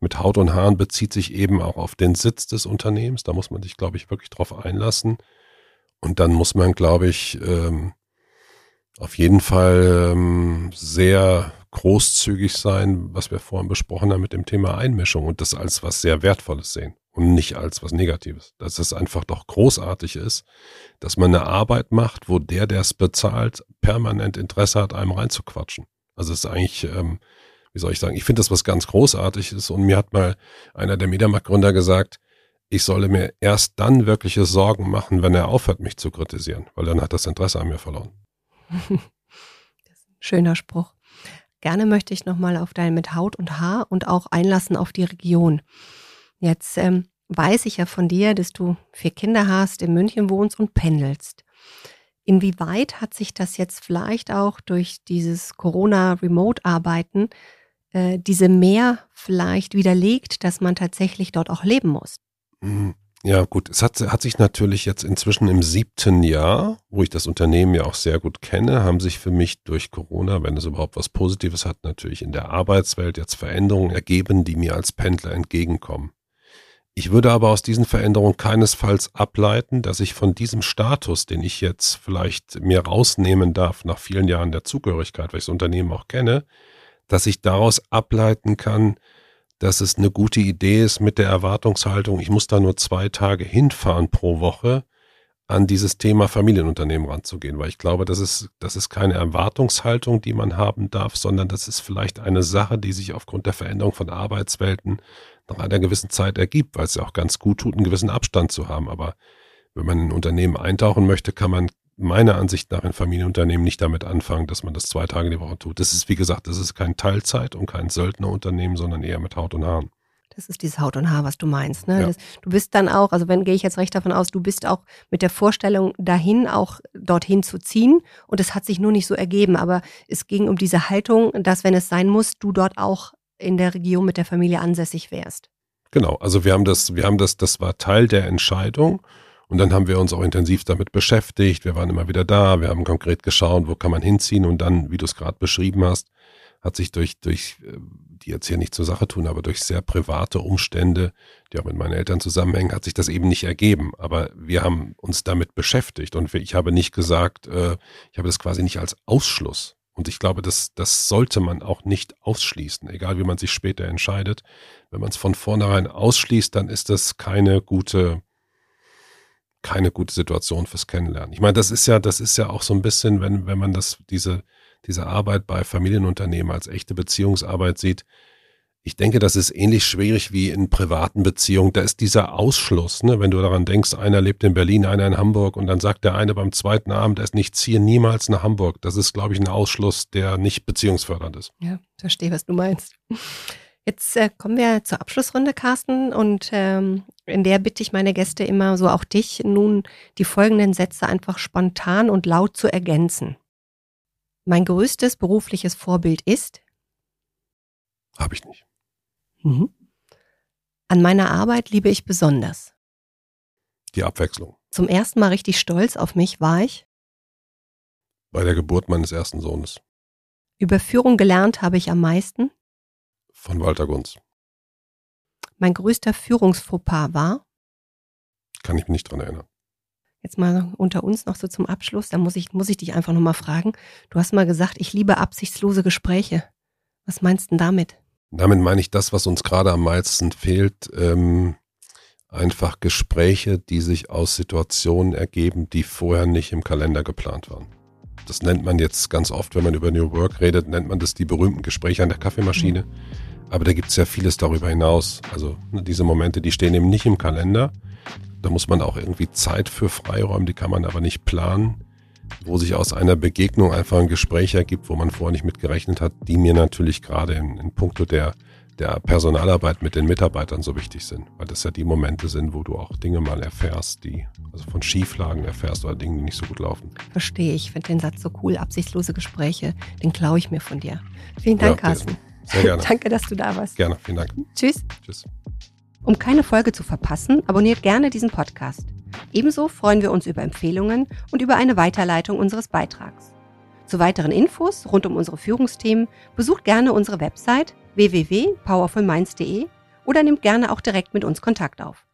Mit Haut und Haaren bezieht sich eben auch auf den Sitz des Unternehmens. Da muss man sich, glaube ich, wirklich drauf einlassen. Und dann muss man, glaube ich, ähm, auf jeden Fall ähm, sehr großzügig sein, was wir vorhin besprochen haben mit dem Thema Einmischung und das als was sehr Wertvolles sehen und nicht als was Negatives. Dass es einfach doch großartig ist, dass man eine Arbeit macht, wo der, der es bezahlt, permanent Interesse hat, einem reinzuquatschen. Also es ist eigentlich, ähm, wie soll ich sagen, ich finde das was ganz Großartiges und mir hat mal einer der Mediamarkt-Gründer gesagt, ich solle mir erst dann wirkliche Sorgen machen, wenn er aufhört, mich zu kritisieren, weil dann hat das Interesse an mir verloren. Schöner Spruch. Gerne möchte ich nochmal auf dein mit Haut und Haar und auch einlassen auf die Region. Jetzt ähm, weiß ich ja von dir, dass du vier Kinder hast, in München wohnst und pendelst. Inwieweit hat sich das jetzt vielleicht auch durch dieses Corona-Remote-Arbeiten äh, diese mehr vielleicht widerlegt, dass man tatsächlich dort auch leben muss? Mhm. Ja, gut. Es hat, hat sich natürlich jetzt inzwischen im siebten Jahr, wo ich das Unternehmen ja auch sehr gut kenne, haben sich für mich durch Corona, wenn es überhaupt was Positives hat, natürlich in der Arbeitswelt jetzt Veränderungen ergeben, die mir als Pendler entgegenkommen. Ich würde aber aus diesen Veränderungen keinesfalls ableiten, dass ich von diesem Status, den ich jetzt vielleicht mir rausnehmen darf nach vielen Jahren der Zugehörigkeit, weil ich das Unternehmen auch kenne, dass ich daraus ableiten kann, dass es eine gute Idee ist mit der Erwartungshaltung, ich muss da nur zwei Tage hinfahren pro Woche, an dieses Thema Familienunternehmen ranzugehen, weil ich glaube, das ist, das ist keine Erwartungshaltung, die man haben darf, sondern das ist vielleicht eine Sache, die sich aufgrund der Veränderung von Arbeitswelten nach einer gewissen Zeit ergibt, weil es ja auch ganz gut tut, einen gewissen Abstand zu haben. Aber wenn man in ein Unternehmen eintauchen möchte, kann man meiner Ansicht nach in Familienunternehmen nicht damit anfangen, dass man das zwei Tage die Woche tut. Das ist, wie gesagt, das ist kein Teilzeit- und kein Söldnerunternehmen, sondern eher mit Haut und Haaren. Das ist dieses Haut und Haar, was du meinst. Ne? Ja. Das, du bist dann auch, also wenn gehe ich jetzt recht davon aus, du bist auch mit der Vorstellung dahin, auch dorthin zu ziehen. Und es hat sich nur nicht so ergeben. Aber es ging um diese Haltung, dass wenn es sein muss, du dort auch in der Region mit der Familie ansässig wärst. Genau, also wir haben das, wir haben das, das war Teil der Entscheidung. Und dann haben wir uns auch intensiv damit beschäftigt. Wir waren immer wieder da. Wir haben konkret geschaut, wo kann man hinziehen. Und dann, wie du es gerade beschrieben hast, hat sich durch, durch, äh, die jetzt hier nicht zur Sache tun, aber durch sehr private Umstände, die auch mit meinen Eltern zusammenhängen, hat sich das eben nicht ergeben. Aber wir haben uns damit beschäftigt und ich habe nicht gesagt, äh, ich habe das quasi nicht als Ausschluss. Und ich glaube, das, das sollte man auch nicht ausschließen, egal wie man sich später entscheidet. Wenn man es von vornherein ausschließt, dann ist das keine gute, keine gute Situation fürs Kennenlernen. Ich meine, das ist ja, das ist ja auch so ein bisschen, wenn, wenn man das, diese, diese Arbeit bei Familienunternehmen als echte Beziehungsarbeit sieht. Ich denke, das ist ähnlich schwierig wie in privaten Beziehungen. Da ist dieser Ausschluss, ne? wenn du daran denkst, einer lebt in Berlin, einer in Hamburg und dann sagt der eine beim zweiten Abend, er ist nicht ziehe niemals nach Hamburg. Das ist, glaube ich, ein Ausschluss, der nicht beziehungsfördernd ist. Ja, verstehe, was du meinst. Jetzt äh, kommen wir zur Abschlussrunde, Carsten, und ähm, in der bitte ich meine Gäste immer, so auch dich, nun die folgenden Sätze einfach spontan und laut zu ergänzen. Mein größtes berufliches Vorbild ist? Habe ich nicht. Mhm. An meiner Arbeit liebe ich besonders. Die Abwechslung. Zum ersten Mal richtig stolz auf mich war ich? Bei der Geburt meines ersten Sohnes. Über Führung gelernt habe ich am meisten? Von Walter Gunz. Mein größter Führungsfauxpas war? Kann ich mich nicht dran erinnern. Jetzt mal unter uns noch so zum Abschluss, da muss ich, muss ich dich einfach nochmal fragen. Du hast mal gesagt, ich liebe absichtslose Gespräche. Was meinst du denn damit? Damit meine ich das, was uns gerade am meisten fehlt, ähm, einfach Gespräche, die sich aus Situationen ergeben, die vorher nicht im Kalender geplant waren. Das nennt man jetzt ganz oft, wenn man über New Work redet, nennt man das die berühmten Gespräche an der Kaffeemaschine. Mhm. Aber da gibt es ja vieles darüber hinaus. Also ne, diese Momente, die stehen eben nicht im Kalender, da muss man auch irgendwie Zeit für freiräumen, die kann man aber nicht planen, wo sich aus einer Begegnung einfach ein Gespräch ergibt, wo man vorher nicht mit gerechnet hat, die mir natürlich gerade in, in puncto der, der Personalarbeit mit den Mitarbeitern so wichtig sind, weil das ja die Momente sind, wo du auch Dinge mal erfährst, die, also von Schieflagen erfährst oder Dinge, die nicht so gut laufen. Verstehe ich, finde den Satz so cool, absichtslose Gespräche, den klaue ich mir von dir. Vielen Dank, ja, Carsten. Sehr gerne. Danke, dass du da warst. Gerne, vielen Dank. Tschüss. Tschüss. Um keine Folge zu verpassen, abonniert gerne diesen Podcast. Ebenso freuen wir uns über Empfehlungen und über eine Weiterleitung unseres Beitrags. Zu weiteren Infos rund um unsere Führungsthemen besucht gerne unsere Website www.powerfulminds.de oder nehmt gerne auch direkt mit uns Kontakt auf.